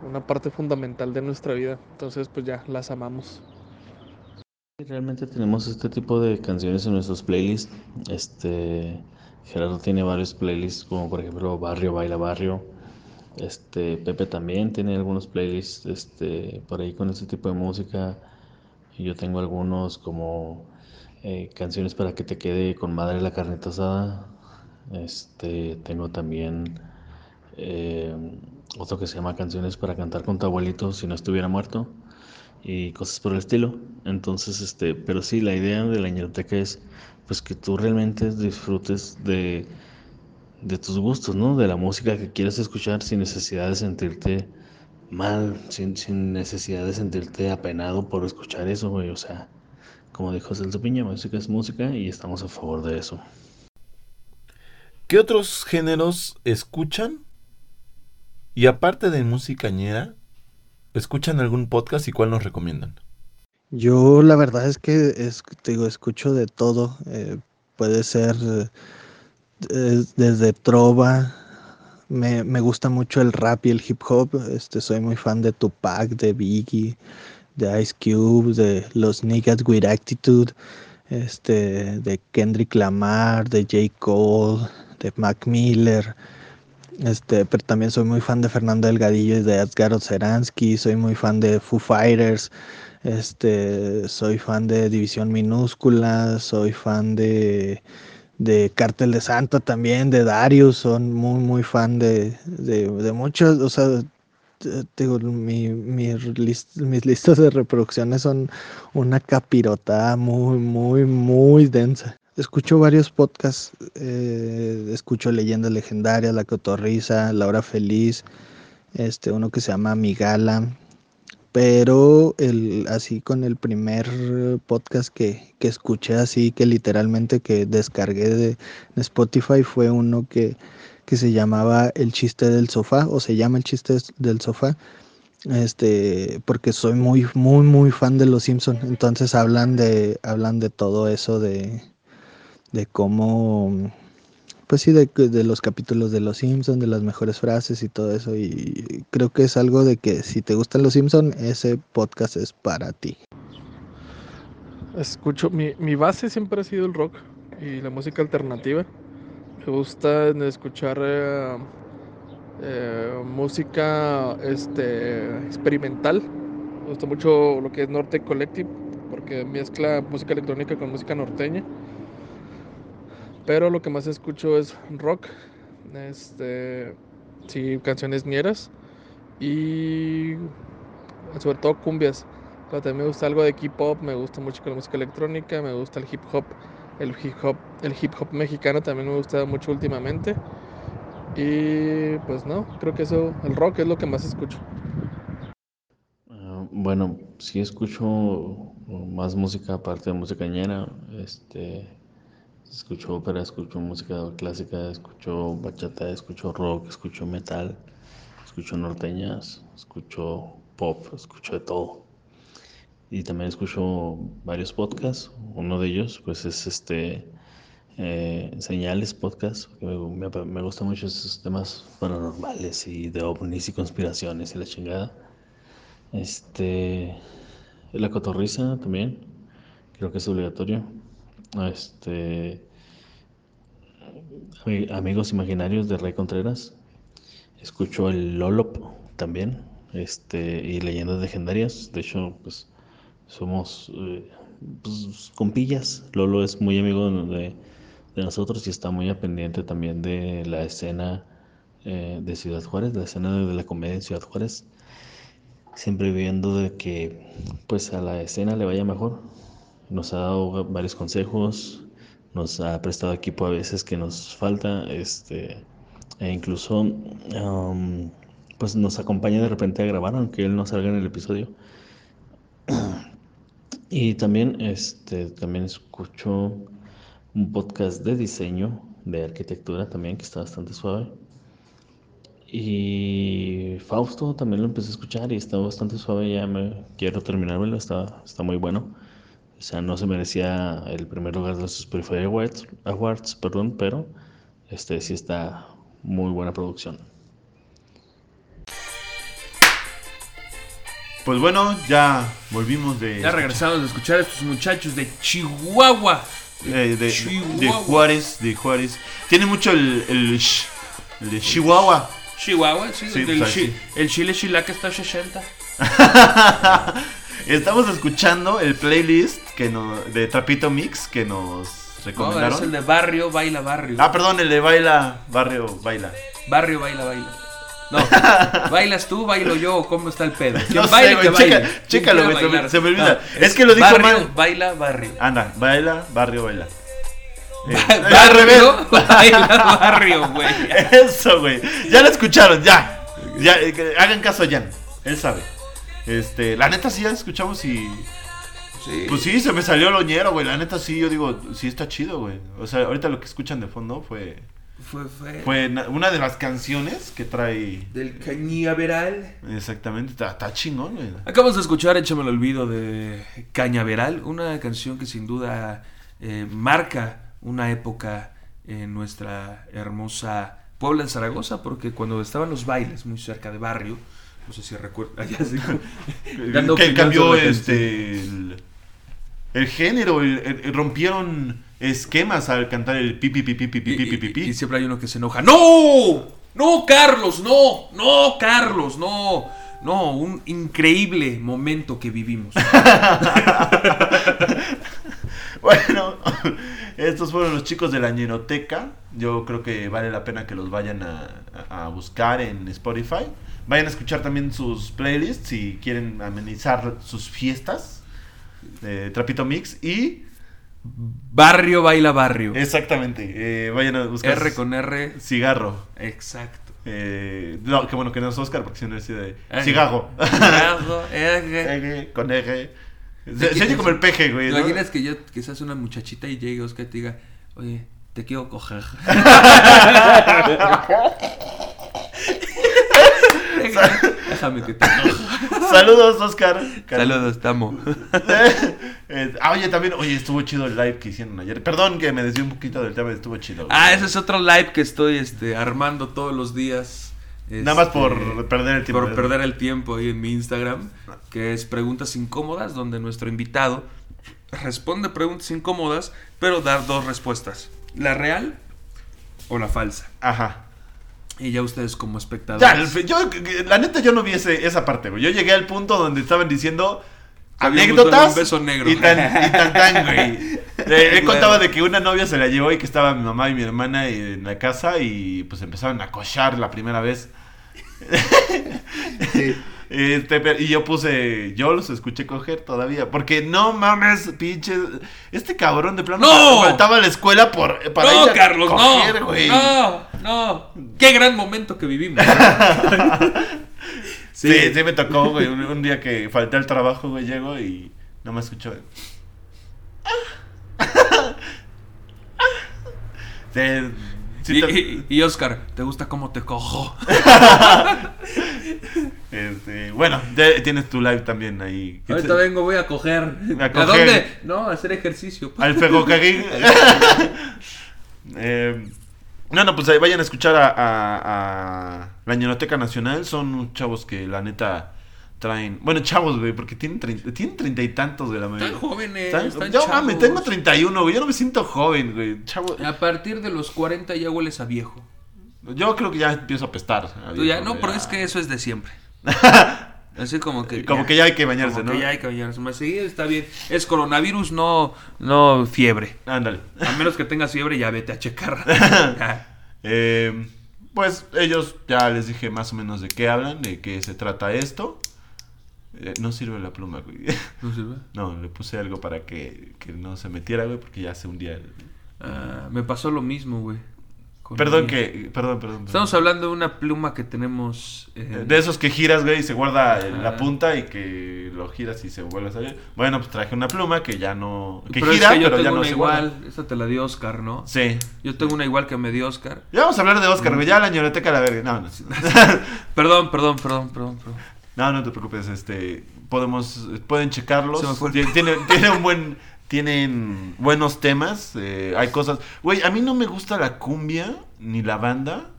una parte fundamental de nuestra vida. Entonces pues ya las amamos. Realmente tenemos este tipo de canciones en nuestros playlists. Este Gerardo tiene varios playlists, como por ejemplo Barrio Baila Barrio. Este Pepe también tiene algunos playlists este, por ahí con este tipo de música. Yo tengo algunos como eh, canciones para que te quede con madre la carnita asada. Este tengo también eh, otro que se llama Canciones para cantar con tu abuelito si no estuviera muerto y cosas por el estilo. Entonces, este, pero sí, la idea de la ñeroteca es pues que tú realmente disfrutes de, de tus gustos, ¿no? De la música que quieras escuchar sin necesidad de sentirte mal, sin, sin necesidad de sentirte apenado por escuchar eso, güey. O sea, como dijo Celso Piña, música es música y estamos a favor de eso. ¿Qué otros géneros escuchan? Y aparte de música ñera, ¿escuchan algún podcast y cuál nos recomiendan? Yo la verdad es que es, te digo, escucho de todo. eh, puede ser eh, desde trova. Me, me gusta mucho el rap y el hip hop. Este, soy muy fan de Tupac, de Biggie, de Ice Cube, de los Niggas with Attitude, este, de Kendrick Lamar, de J. Cole, de Mac Miller. Este, pero también soy muy fan de Fernando Delgadillo y de Edgar Oceransky, soy muy fan de Foo Fighters, este, soy fan de División Minúscula, soy fan de, de Cártel de Santa también, de Darius, son muy, muy fan de, de, de muchos, o sea, digo, mi, mi mis listas de reproducciones son una capirotada muy, muy, muy densa. Escucho varios podcasts, eh, escucho Leyendas Legendarias, La Cotorrisa, La Hora Feliz, este, uno que se llama Migala, pero el, así con el primer podcast que, que escuché así, que literalmente que descargué de, Spotify fue uno que, que se llamaba El chiste del sofá, o se llama El chiste del sofá, este, porque soy muy, muy, muy fan de Los Simpson, entonces hablan de, hablan de todo eso de, de cómo, pues sí, de, de los capítulos de Los Simpson, de las mejores frases y todo eso. Y creo que es algo de que si te gustan Los Simpson, ese podcast es para ti. Escucho, mi, mi base siempre ha sido el rock y la música alternativa. Me gusta escuchar eh, eh, música este, experimental. Me gusta mucho lo que es Norte Collective porque mezcla música electrónica con música norteña. Pero lo que más escucho es rock, este, sí, canciones ñeras y sobre todo cumbias. Pero también me gusta algo de K-pop, me gusta mucho la música electrónica, me gusta el hip hop, el hip hop, el hip hop mexicano también me gusta mucho últimamente. Y pues no, creo que eso, el rock es lo que más escucho. Ah, bueno, sí escucho más música aparte de música ñera, este, escucho ópera, escucho música clásica, escucho bachata, escucho rock, escucho metal, escucho norteñas, escucho pop, escucho de todo. Y también escucho varios podcasts, uno de ellos pues es este eh, Señales Podcast, me, me, me gustan mucho esos temas paranormales y de ovnis y conspiraciones y la chingada. Este, la cotorriza también, creo que es obligatorio. Este, ami- Amigos Imaginarios de Rey Contreras. Escucho el Lolop también, este, y Leyendas Legendarias. De hecho, pues somos eh, pues, compillas. Lolo es muy amigo de, de nosotros y está muy pendiente también de la escena eh, de Ciudad Juárez, la escena de la comedia en Ciudad Juárez siempre viendo de que pues a la escena le vaya mejor. Nos ha dado varios consejos, nos ha prestado equipo a veces que nos falta, este, e incluso pues nos acompaña de repente a grabar, aunque él no salga en el episodio. Y también, este, también escucho un podcast de diseño, de arquitectura también, que está bastante suave. Y Fausto también lo empecé a escuchar y está bastante suave, ya me quiero terminármelo, está, está muy bueno. O sea, no se merecía el primer lugar de los Spotify Awards, Awards, perdón, pero este sí está muy buena producción. Pues bueno, ya volvimos de. Ya regresamos a escuchar a estos muchachos de Chihuahua. eh, de, Chihuahua. de Juárez, de Juárez. Tiene mucho el, el, el de Chihuahua. Chihuahua, sí, Sí, del pues, chi- sí. el chile chilaca está 60. Estamos escuchando el playlist que nos, de Trapito Mix que nos No, recomendaron. es el de barrio, baila, barrio. Ah, perdón, el de Baila, Barrio Baila. Barrio, baila, baila. No, ¿bailas tú, bailo yo o cómo está el pedo? ¿Quién No sé, baila y güey, que baile? checa- ¿Quién chécalo, güey, se se me olvida. Es que lo dijo barrio, mal. baila, barrio. Anda, Baila, Barrio Baila. Eh, Barrio, al revés. baila, barrio, güey. Eso, güey. Ya lo escucharon, ya. Ya, eh, hagan caso a Jan. Él sabe. Este, la neta sí ya escuchamos y. Sí. Pues sí, se me salió el oñero, güey. La neta sí, yo digo, sí está chido, güey. O sea, ahorita lo que escuchan de fondo fue. Fue, fue, Fue na- una de las canciones que trae. del cañaveral. Exactamente, está, está chingón, güey. Acabamos de escuchar Échame el olvido de Cañaveral, una canción que sin duda eh, marca una época en nuestra hermosa Puebla de Zaragoza, porque cuando estaban los bailes muy cerca de barrio, no sé si sí, dando que cambió este. El, el género, el- el- rompieron esquemas al cantar el pipi pipi pipi pipi y- pipi. y siempre hay uno que se enoja. ¡No! ¡No, Carlos! ¡No! ¡No, Carlos! ¡No! No, un increíble momento que vivimos. Bueno, estos fueron los chicos de la ñeroteca. Yo creo que vale la pena que los vayan a, a buscar en Spotify. Vayan a escuchar también sus playlists si quieren amenizar sus fiestas Trapito Mix. Y Barrio baila barrio. exactamente, eh, vayan a buscar R con R. cigarro. Exacto. Eh, no, qué bueno que no es Oscar porque si no es de cigarro. Cigarro, R. Con R. Se, se como el peje, güey. ¿Te ¿no? imaginas que yo quizás una muchachita y llegue Oscar y te diga, oye, te quiero coger? Déjame que te. Saludos, Oscar. Saludos, tamo. Eh, ah, oye, también, oye, estuvo chido el live que hicieron ayer. Perdón que me desvié un poquito del tema, estuvo chido. güey. Ah, ese es otro live que estoy este, armando todos los días. Nada más Este, por perder el tiempo. por perder el tiempo ahí en mi Instagram, que es Preguntas Incómodas, donde nuestro invitado responde preguntas incómodas, pero dar dos respuestas, la real o la falsa. Ajá. Y ya ustedes como espectadores... yo, la neta, yo no vi ese- esa parte, güey. Yo llegué al punto donde estaban diciendo Había un anécdotas. beso negro. Y tan, y tan, tan, güey. Eh, Claro. contaba de que una novia se la llevó y que estaba mi mamá y mi hermana en la casa y pues empezaron a cochar la primera vez. Este, pero- y yo puse, yo los escuché coger todavía, porque no mames, pinches, este cabrón de plano ¡No! faltaba a la escuela por, para no, ir a Carlos, coger, no. güey. No, no. Qué gran momento que vivimos. Sí, sí, me tocó, güey, un, un día que falté al trabajo, güey, llego y no me escuchó. Sí, sí y, te- y- y Oscar, ¿te gusta cómo te cojo? este, bueno, ya tienes tu live también ahí. Ahorita vengo, voy a coger. A ¿A, coger. dónde? No, a hacer ejercicio. Al ferrocarril. Eh, no, no, pues ahí vayan a escuchar a, a- a la Ñonoteca Nacional. Son chavos que la neta traen. Bueno, chavos, güey, porque tienen treinta, tienen treinta y tantos de la mayoría. Están jóvenes, Están- están yo mames, tengo 31, güey. Yo no me siento joven, güey. Chavo. A partir de los 40 ya hueles a viejo. Yo creo que ya empiezo a apestar. a Tú ya, no, güey. pero es que eso es de siempre. Así como que. Como que ya hay que bañarse, como ¿no? que ya hay que bañarse. Más sí, está bien. Es coronavirus, no, no fiebre. Ándale. A menos que tengas fiebre, ya vete a checar. Eh, pues ellos ya les dije más o menos de qué hablan, de qué se trata esto. Eh, no sirve la pluma, güey. ¿No sirve? No, le puse algo para que, que no se metiera, güey, porque ya se hundía. el- Ah, me pasó lo mismo, güey. Perdón que, perdón, perdón. perdón. Estamos hablando de una pluma que tenemos. eh, De esos que giras, güey, y se guarda la Ah. punta y que lo giras y se vuelve a salir. Bueno, pues traje una pluma que ya no... Que pero es gira, que yo pero ya tengo no una se guarda. igual. Esa te la dio Oscar, ¿no? Sí. Yo tengo una igual que me dio Oscar. Ya vamos a hablar de Oscar, güey. Ya la ñoreteca la verga. No, no. Perdón, perdón, perdón, perdón. perdón. No, no te preocupes. Este, podemos, pueden checarlos. Tiene, tiene un buen, tienen buenos temas. eh, hay cosas. Güey, a mí no me gusta la cumbia ni la banda.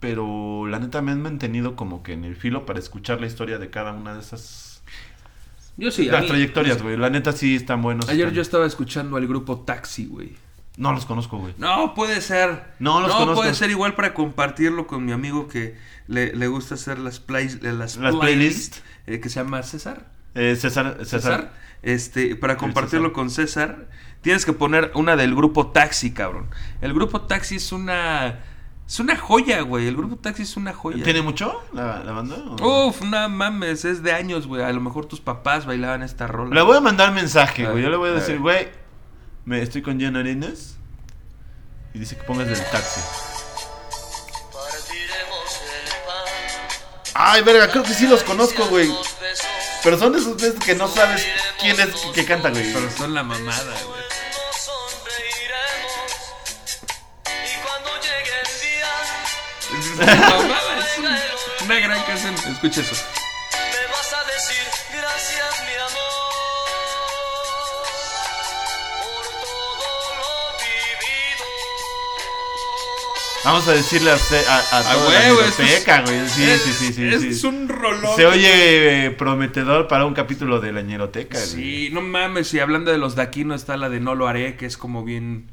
Pero la neta me han mantenido como que en el filo para escuchar la historia de cada una de esas Yo sí, a Las mí- trayectorias, güey. La neta sí están buenos. Ayer están- yo estaba escuchando al grupo Taxi, güey. No los conozco, güey. No, puede ser. No los conozco. puede ser igual para compartirlo con mi amigo que le, le gusta hacer las, plays, eh, las, Las playlists, eh, que se llama César. Eh, César, César. César. Este, para compartirlo César. con César, tienes que poner una del grupo Taxi, cabrón. El grupo Taxi es una. Es una joya, güey. El grupo Taxi es una joya. ¿Tiene mucho la, la banda? o- Uf, no mames, es de años, güey. A lo mejor tus papás bailaban esta rola. Le voy a mandar mensaje, güey. Yo le voy a decir, güey, me estoy con Jen Arenas. Y dice que pongas del taxi. Ay, verga, creo que sí los conozco, güey. Pero son de esos veces que no sabes quién es que canta, güey. Pero son la mamada, güey. Mamada es un- una gran canción. Escucha eso. Vamos a decirle a, a, a la biblioteca, güey. Sí, es- sí, sí, sí. Es sí. un rolón. Se oye eh, prometedor para un capítulo de la ñeroteca. güey. Sí, no mames. Y hablando de los de aquí, no está la de No lo haré, que es como bien.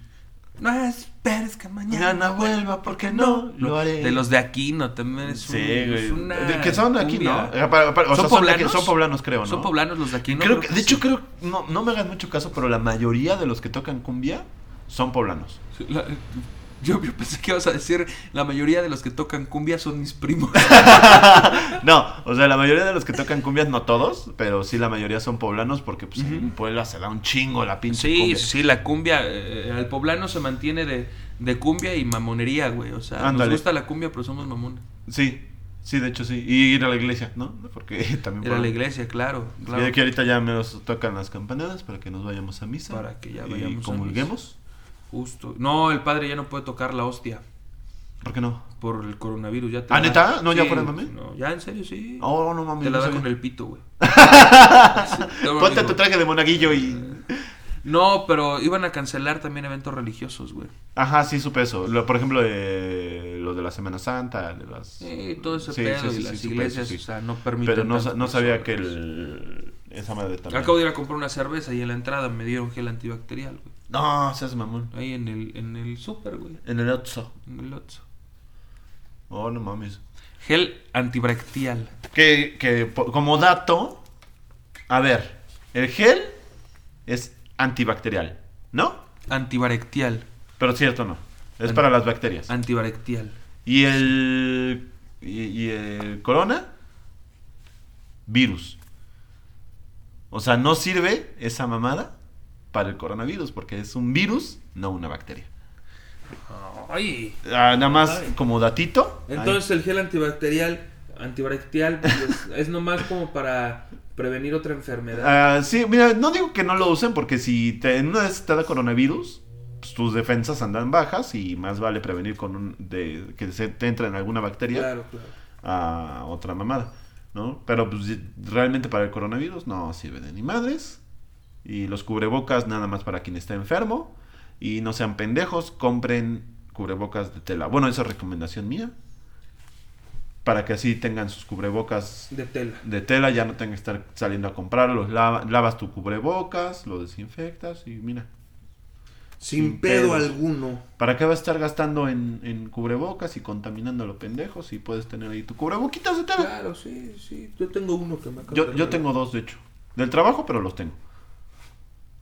No esperes que mañana. Mañana vuelva porque no lo haré. De los de Aquino también es, un- Sí, güey. es una De- que son. ¿no? Para- para- o ¿Son de poblanos? son poblanos, creo, ¿no? Son poblanos los de Aquino. Creo que, de hecho, creo, no, no me hagan mucho caso, pero la mayoría de los que tocan cumbia son poblanos. Sí, la- yo, yo pensé que ibas a decir la mayoría de los que tocan cumbia son mis primos. No, o sea, la mayoría de los que tocan cumbias, no todos, pero sí la mayoría son poblanos porque pues en Puebla se da un chingo la pinche Sí, cumbia. sí, la cumbia, eh, el poblano se mantiene de, de cumbia y mamonería, güey. O sea, nos gusta la cumbia, pero somos mamones. Sí, sí, de hecho sí. Y ir a la iglesia, ¿no? Porque también... Era por- la iglesia, claro. Y claro. de que ahorita ya nos tocan las campanadas para que nos vayamos a misa. Para que ya y vayamos a comulguemos. Justo. No, el padre ya no puede tocar la hostia ¿Por qué no? por el coronavirus. Ya te ¿Ah, neta? ¿No, ya Sí, fuera de mame? No, ya en serio, sí. Oh, no mames. te la no da con el pito, güey. Ponte tu traje de monaguillo y... No, pero iban a cancelar también eventos religiosos, güey. Ajá, sí supe eso. Lo- por ejemplo, eh, lo de la Semana Santa, de las... Sí, todo ese Sí, pedo sí, sí, y las iglesias, eso, o sea, no permiten. Pero no, no sabía que el... Esa madre también... Acabo de ir a comprar una cerveza y en la entrada me dieron gel antibacterial, güey. No, seas mamón. Ahí en el, en el súper, güey. En el Otso. En el Oxxo. Oh, no mames. Gel antibacterial. Que, que como dato... A ver, el gel es antibacterial, ¿no? Antibacterial. Pero cierto no. Es para las bacterias. Antibacterial. Y el. Y, y el corona. Virus. O sea, no sirve esa mamada para el coronavirus, porque es un virus, no una bacteria. Ay. Ah, nada más Ay. como datito. Entonces el gel antibacterial, antibacterial, pues, es, nomás como para prevenir otra enfermedad. Ah, sí, mira, no digo que no lo usen, porque si te, en una vez te da coronavirus, pues, tus defensas andan bajas y más vale prevenir con un, de, que se te entra en alguna bacteria. Claro, claro. a otra mamada, ¿no? Pero pues, realmente para el coronavirus no sirve de ni madres. Y los cubrebocas nada más para quien está enfermo. Y no sean pendejos, compren cubrebocas de tela. Bueno, esa es recomendación mía. Para que así tengan sus cubrebocas De tela. de tela, ya no tengan que estar saliendo a comprarlos. Lava- lavas tu cubrebocas, lo desinfectas y mira. Sin, Sin pedo pedos. alguno. ¿Para qué vas a estar gastando en, en cubrebocas y contaminando a los pendejos? Y puedes tener ahí tu cubreboquitas de tela. Claro, sí, sí. Yo tengo uno que me acaba Yo, de yo tengo dos, de hecho. Del trabajo, pero los tengo.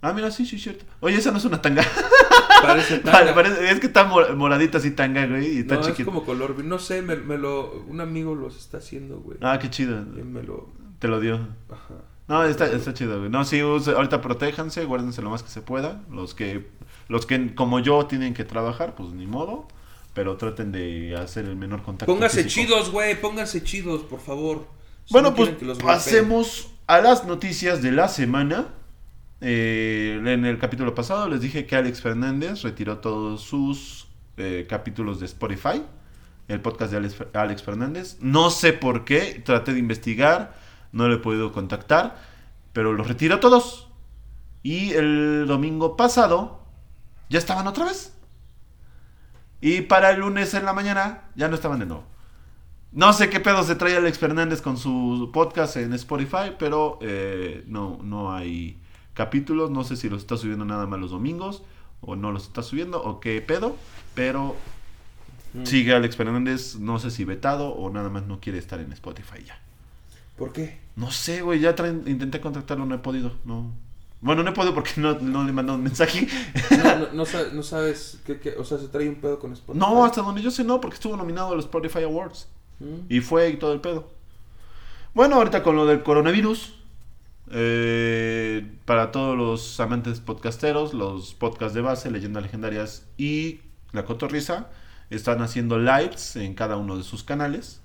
Ah, mira, sí, sí, cierto. Oye, esa no es una tanga. Parece tanga. Vale, parece- es que está mor- moradita así tanga, güey. Y está no, es chiquita. como color. No sé, me, me lo. Un amigo los está haciendo, güey. Ah, qué chido. Y me lo. Te lo dio. Ajá. No, está, está chido, güey. No, sí, use- ahorita protéjanse, guárdense lo más que se pueda. Los que, los que como yo tienen que trabajar, pues ni modo. Pero traten de hacer el menor contacto. Pónganse físico. chidos, güey. Pónganse chidos, por favor. Si Bueno, no pues pasemos a las noticias de la semana. Eh, en el capítulo pasado les dije que Alex Fernández retiró todos sus eh, capítulos de Spotify, el podcast de Alex, Fernández. No sé por qué, traté de investigar, no lo he podido contactar, pero los retiró todos. Y el domingo pasado ya estaban otra vez. Y para el lunes en la mañana ya no estaban de nuevo. No sé qué pedo se trae Alex Fernández con su podcast en Spotify, pero eh, no, no hay capítulos. No sé si los está subiendo nada más los domingos o no los está subiendo o qué pedo, pero Mm. sigue Alex Fernández, no sé si vetado o nada más no quiere estar en Spotify ya. ¿Por qué? No sé, güey, ya traen- intenté contactarlo, no he podido, no. Bueno, no he podido porque no, no le mandó un mensaje. No, no, no sa- no sabes qué, qué- o sea, se trae un pedo con Spotify. No, hasta donde yo sé no, porque estuvo nominado a los Spotify Awards. Mm. Y fue y todo el pedo. Bueno, ahorita con lo del coronavirus. Eh, para todos los amantes podcasteros, los podcasts de base, leyendas legendarias y La Cotorrisa están haciendo lives en cada uno de sus canales.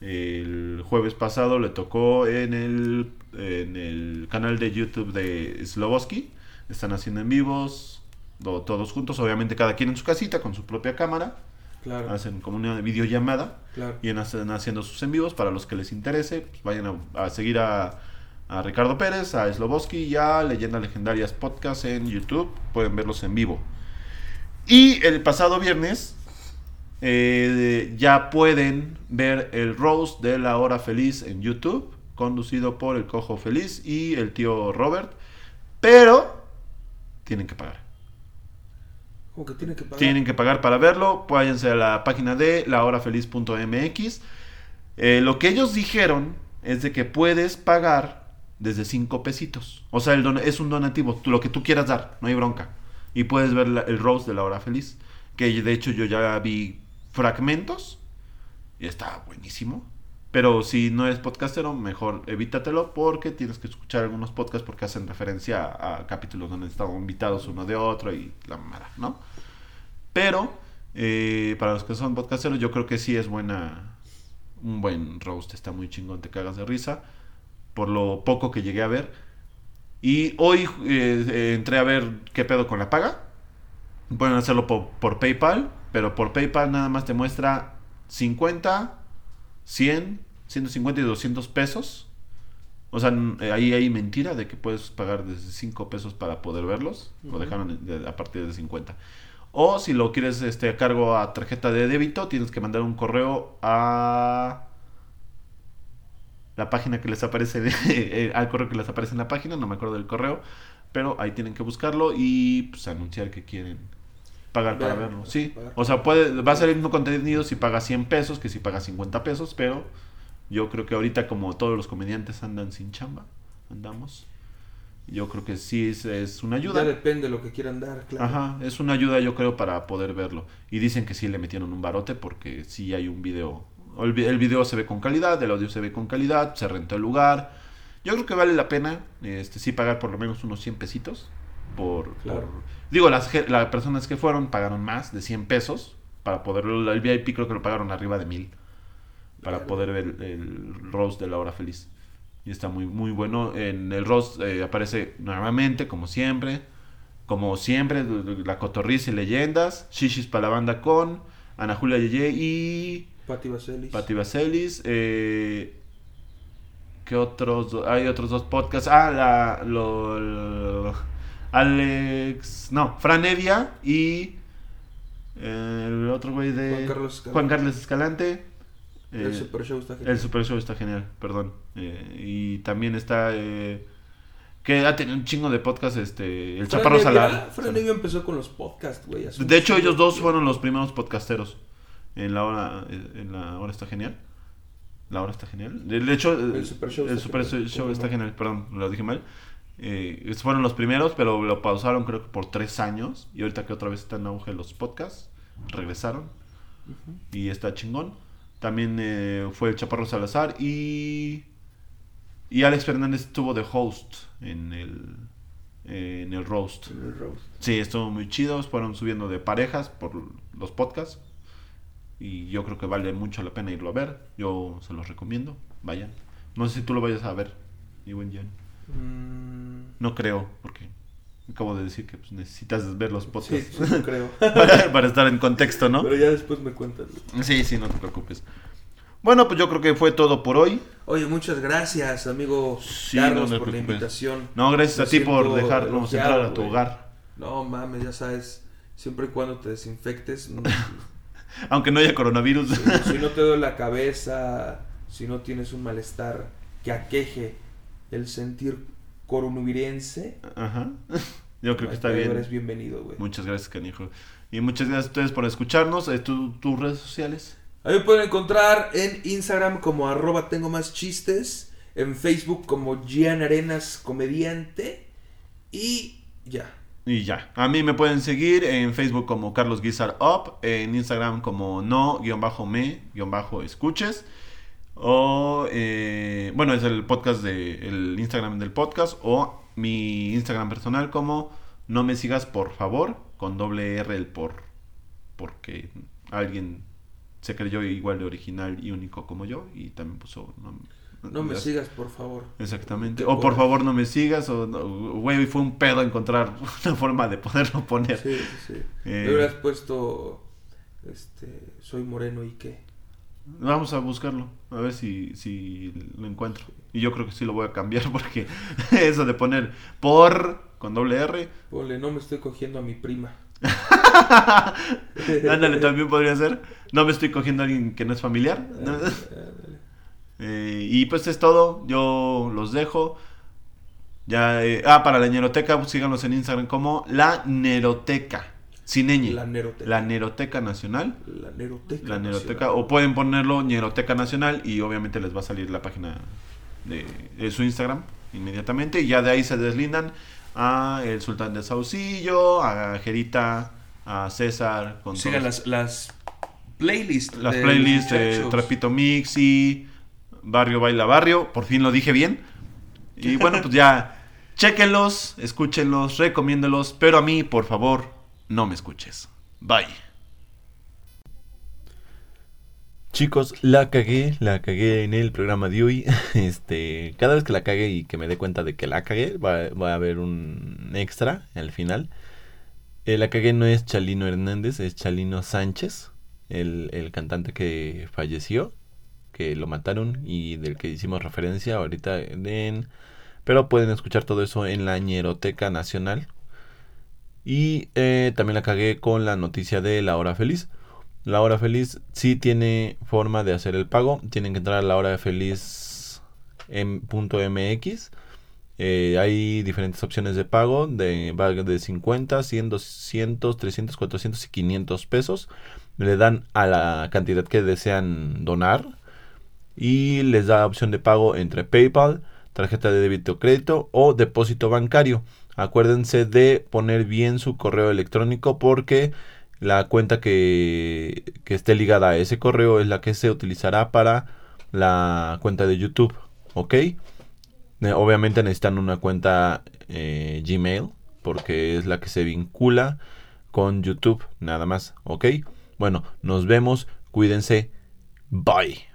El jueves pasado le tocó en el, en el canal de YouTube de Sloboski. Están haciendo en vivos, do- todos juntos, obviamente cada quien en su casita con su propia cámara. Claro, Hacen como una videollamada claro. y están haciendo sus en vivos para los que les interese. pues vayan a, a seguir a, a Ricardo Pérez, a Sloboski y a Leyendas Legendarias Podcast en YouTube. Pueden verlos en vivo. Y el pasado viernes eh, ya pueden ver el roast de la hora feliz en YouTube, conducido por el Cojo Feliz y el tío Robert. Pero tienen que pagar. Como que tiene que pagar. Tienen que pagar para verlo. Váyanse a la página de lahorafeliz.mx. Eh, lo que ellos dijeron es de que puedes pagar desde 5 pesitos. O sea, es un donativo, lo que tú quieras dar, no hay bronca. Y puedes ver el roast de la hora feliz. Que de hecho yo ya vi fragmentos y está buenísimo. Pero si no eres podcastero, mejor evítatelo porque tienes que escuchar algunos podcasts porque hacen referencia a, capítulos donde están invitados uno de otro y la mamada, ¿no? Pero eh, para los que son podcasteros, yo creo que sí es buena. Un buen roast, está muy chingón, te cagas de risa. Por lo poco que llegué a ver. Y hoy eh, eh, entré a ver qué pedo con la paga. Pueden hacerlo por, por PayPal, pero por PayPal nada más te muestra 50, 100, 150 y 200 pesos. O sea, eh, ahí hay mentira de que puedes pagar desde 5 pesos para poder verlos. Lo Ujú. dejaron de- a partir de 50. O si lo quieres este, a cargo a tarjeta de débito, tienes que mandar un correo a la página que les aparece, eh, al correo que les aparece en la página, no me acuerdo del correo, pero ahí tienen que buscarlo y pues anunciar que quieren pagar para Ver, verlo. Sí, pagar. o sea, puede, va a ser el mismo contenido si pagas 100 pesos que si pagas 50 pesos, pero yo creo que ahorita como todos los comediantes andan sin chamba, andamos, yo creo que sí es, es una ayuda. Ya depende de lo que quieran dar, claro. Ajá, es una ayuda yo creo para poder verlo. Y dicen que sí le metieron un barote porque sí hay un video. El, vi- el video se ve con calidad, el audio se ve con calidad, se rentó el lugar. Yo creo que vale la pena este sí pagar por lo menos unos 100 pesitos. Por, Claro. por- digo, las, las personas que fueron pagaron más de 100 pesos para poder verlo. El VIP creo que lo pagaron arriba de 1000 para Claro. poder ver el roast de la hora feliz. Y está muy, muy bueno. En el roast eh, aparece nuevamente, como siempre. Como siempre, la cotorriza y leyendas. Shishis para la banda con Ana Julia Yeye y Pati Vaselis. Pati Vaselis. Eh, ¿Qué otros? Hay otros dos podcasts. Ah, la, lo, lo- Alex. No, Fran Evia y. eh, el otro güey de. Juan Carlos Escalante. Juan Carlos Escalante. El Eh, Super Show está el genial. Super Show está genial, perdón. Eh, y también está. que ha tenido un chingo de podcasts. Este, el Fran Chaparro Salar. Fran Evia empezó con los podcasts, güey. De hecho, ellos dos fueron los primeros podcasteros. En la hora, en la hora está genial. La hora está genial. De hecho, El Super Show el está Super genial. Show está genial. Perdón, lo dije mal. Eh, estos fueron los primeros, pero lo pausaron creo que por tres años. Y ahorita que otra vez está en auge los podcasts, regresaron. Y está chingón. También eh, fue el Chaparro Salazar y. Y Alex Fernández estuvo de host en el. en el roast. En el roast. Sí, estuvo muy chido. Fueron subiendo de parejas por los podcasts. Y yo creo que vale mucho la pena irlo a ver. Yo se los recomiendo. Vayan. No sé si tú lo vayas a ver. Jan. Mm, No creo, porque acabo de decir que pues, necesitas ver los podcasts sí, no creo. para, para estar en contexto, ¿no? Pero ya después me cuentas. Sí, sí, no te preocupes. Bueno, pues yo creo que fue todo por hoy. Oye, muchas gracias, amigo Sí, Carlos, no por la invitación. No, gracias Me a ti por dejarnos entrar a tu hogar. No mames, ya sabes, siempre y cuando te desinfectes. no- Aunque no haya coronavirus. si no te duele la cabeza, si no tienes un malestar que aqueje el sentir coronavirense, Ajá. Yo creo que está bien. eres bienvenido, güey. Muchas gracias, canijo. Y muchas gracias a ustedes por escucharnos. Eh, ¿tú- ¿Tus redes sociales? Ahí me pueden encontrar en Instagram como arroba tengo más chistes, en Facebook como Gian Arenas Comediante y ya. Y ya. A mí me pueden seguir en Facebook como Carlos Guizar Up, en Instagram como no-me-escuches. O, eh, bueno, es el podcast de, el Instagram del podcast. O mi Instagram personal como no me sigas por favor, con doble R el por. Porque alguien se creyó igual de original y único como yo y también puso... No, No me sigas, por favor. Exactamente. Te O por favor no me sigas. O, no, güey, fue un pedo encontrar una forma de poderlo poner. Sí, sí. Eh. Hubieras puesto, este, soy moreno y qué. Vamos a buscarlo, a ver si, si lo encuentro. Y yo creo que sí lo voy a cambiar porque eso de poner por con doble R. Ponle, no me estoy cogiendo a mi prima. Ándale, también podría ser. No me estoy cogiendo a alguien que no es familiar. Eh, y pues es todo. Yo los dejo. Ya, eh, ah, para la Neroteca, pues, síganos en Instagram como la Neroteca. Sin ñ. La Neroteca. La Neroteca Nacional. La Neroteca. La Neroteca. Nacional. O pueden ponerlo Neroteca Nacional y obviamente les va a salir la página de, de su Instagram inmediatamente. Y ya de ahí se deslindan a el Sultán de Saucillo, a Jerita, a César. Con Sigan las, las playlists. las playlists de. Trapito Mix y Barrio Baila Barrio. Por fin lo dije bien. Y bueno, pues ya, chéquenlos, escúchenlos, recomiéndelos. Pero a mí, por favor, no me escuches. Bye. Chicos, la cagué, la cagué en el programa de hoy. Este, cada vez que la cague y que me dé cuenta de que la cagué, va, va a haber un extra al final. Eh, la cagué no es Chalino Hernández, es Chalino Sánchez, el, el cantante que falleció, que lo mataron y del que hicimos referencia ahorita. Pero pueden escuchar todo eso en la Ñeroteca Nacional. Y eh, también la cagué con la noticia de La Hora Feliz. La Hora Feliz sí tiene forma de hacer el pago. Tienen que entrar a la hora feliz en punto MX. Eh, hay diferentes opciones de pago de, de 50, 100, 200, 300, 400 y 500 pesos. Le dan a la cantidad que desean donar y les da opción de pago entre PayPal, tarjeta de débito o crédito o depósito bancario. Acuérdense de poner bien su correo electrónico porque la cuenta que, que esté ligada a ese correo es la que se utilizará para la cuenta de YouTube. ¿Ok? Obviamente necesitan una cuenta eh, Gmail porque es la que se vincula con YouTube nada más. ¿Ok? Bueno, nos vemos. Cuídense. Bye.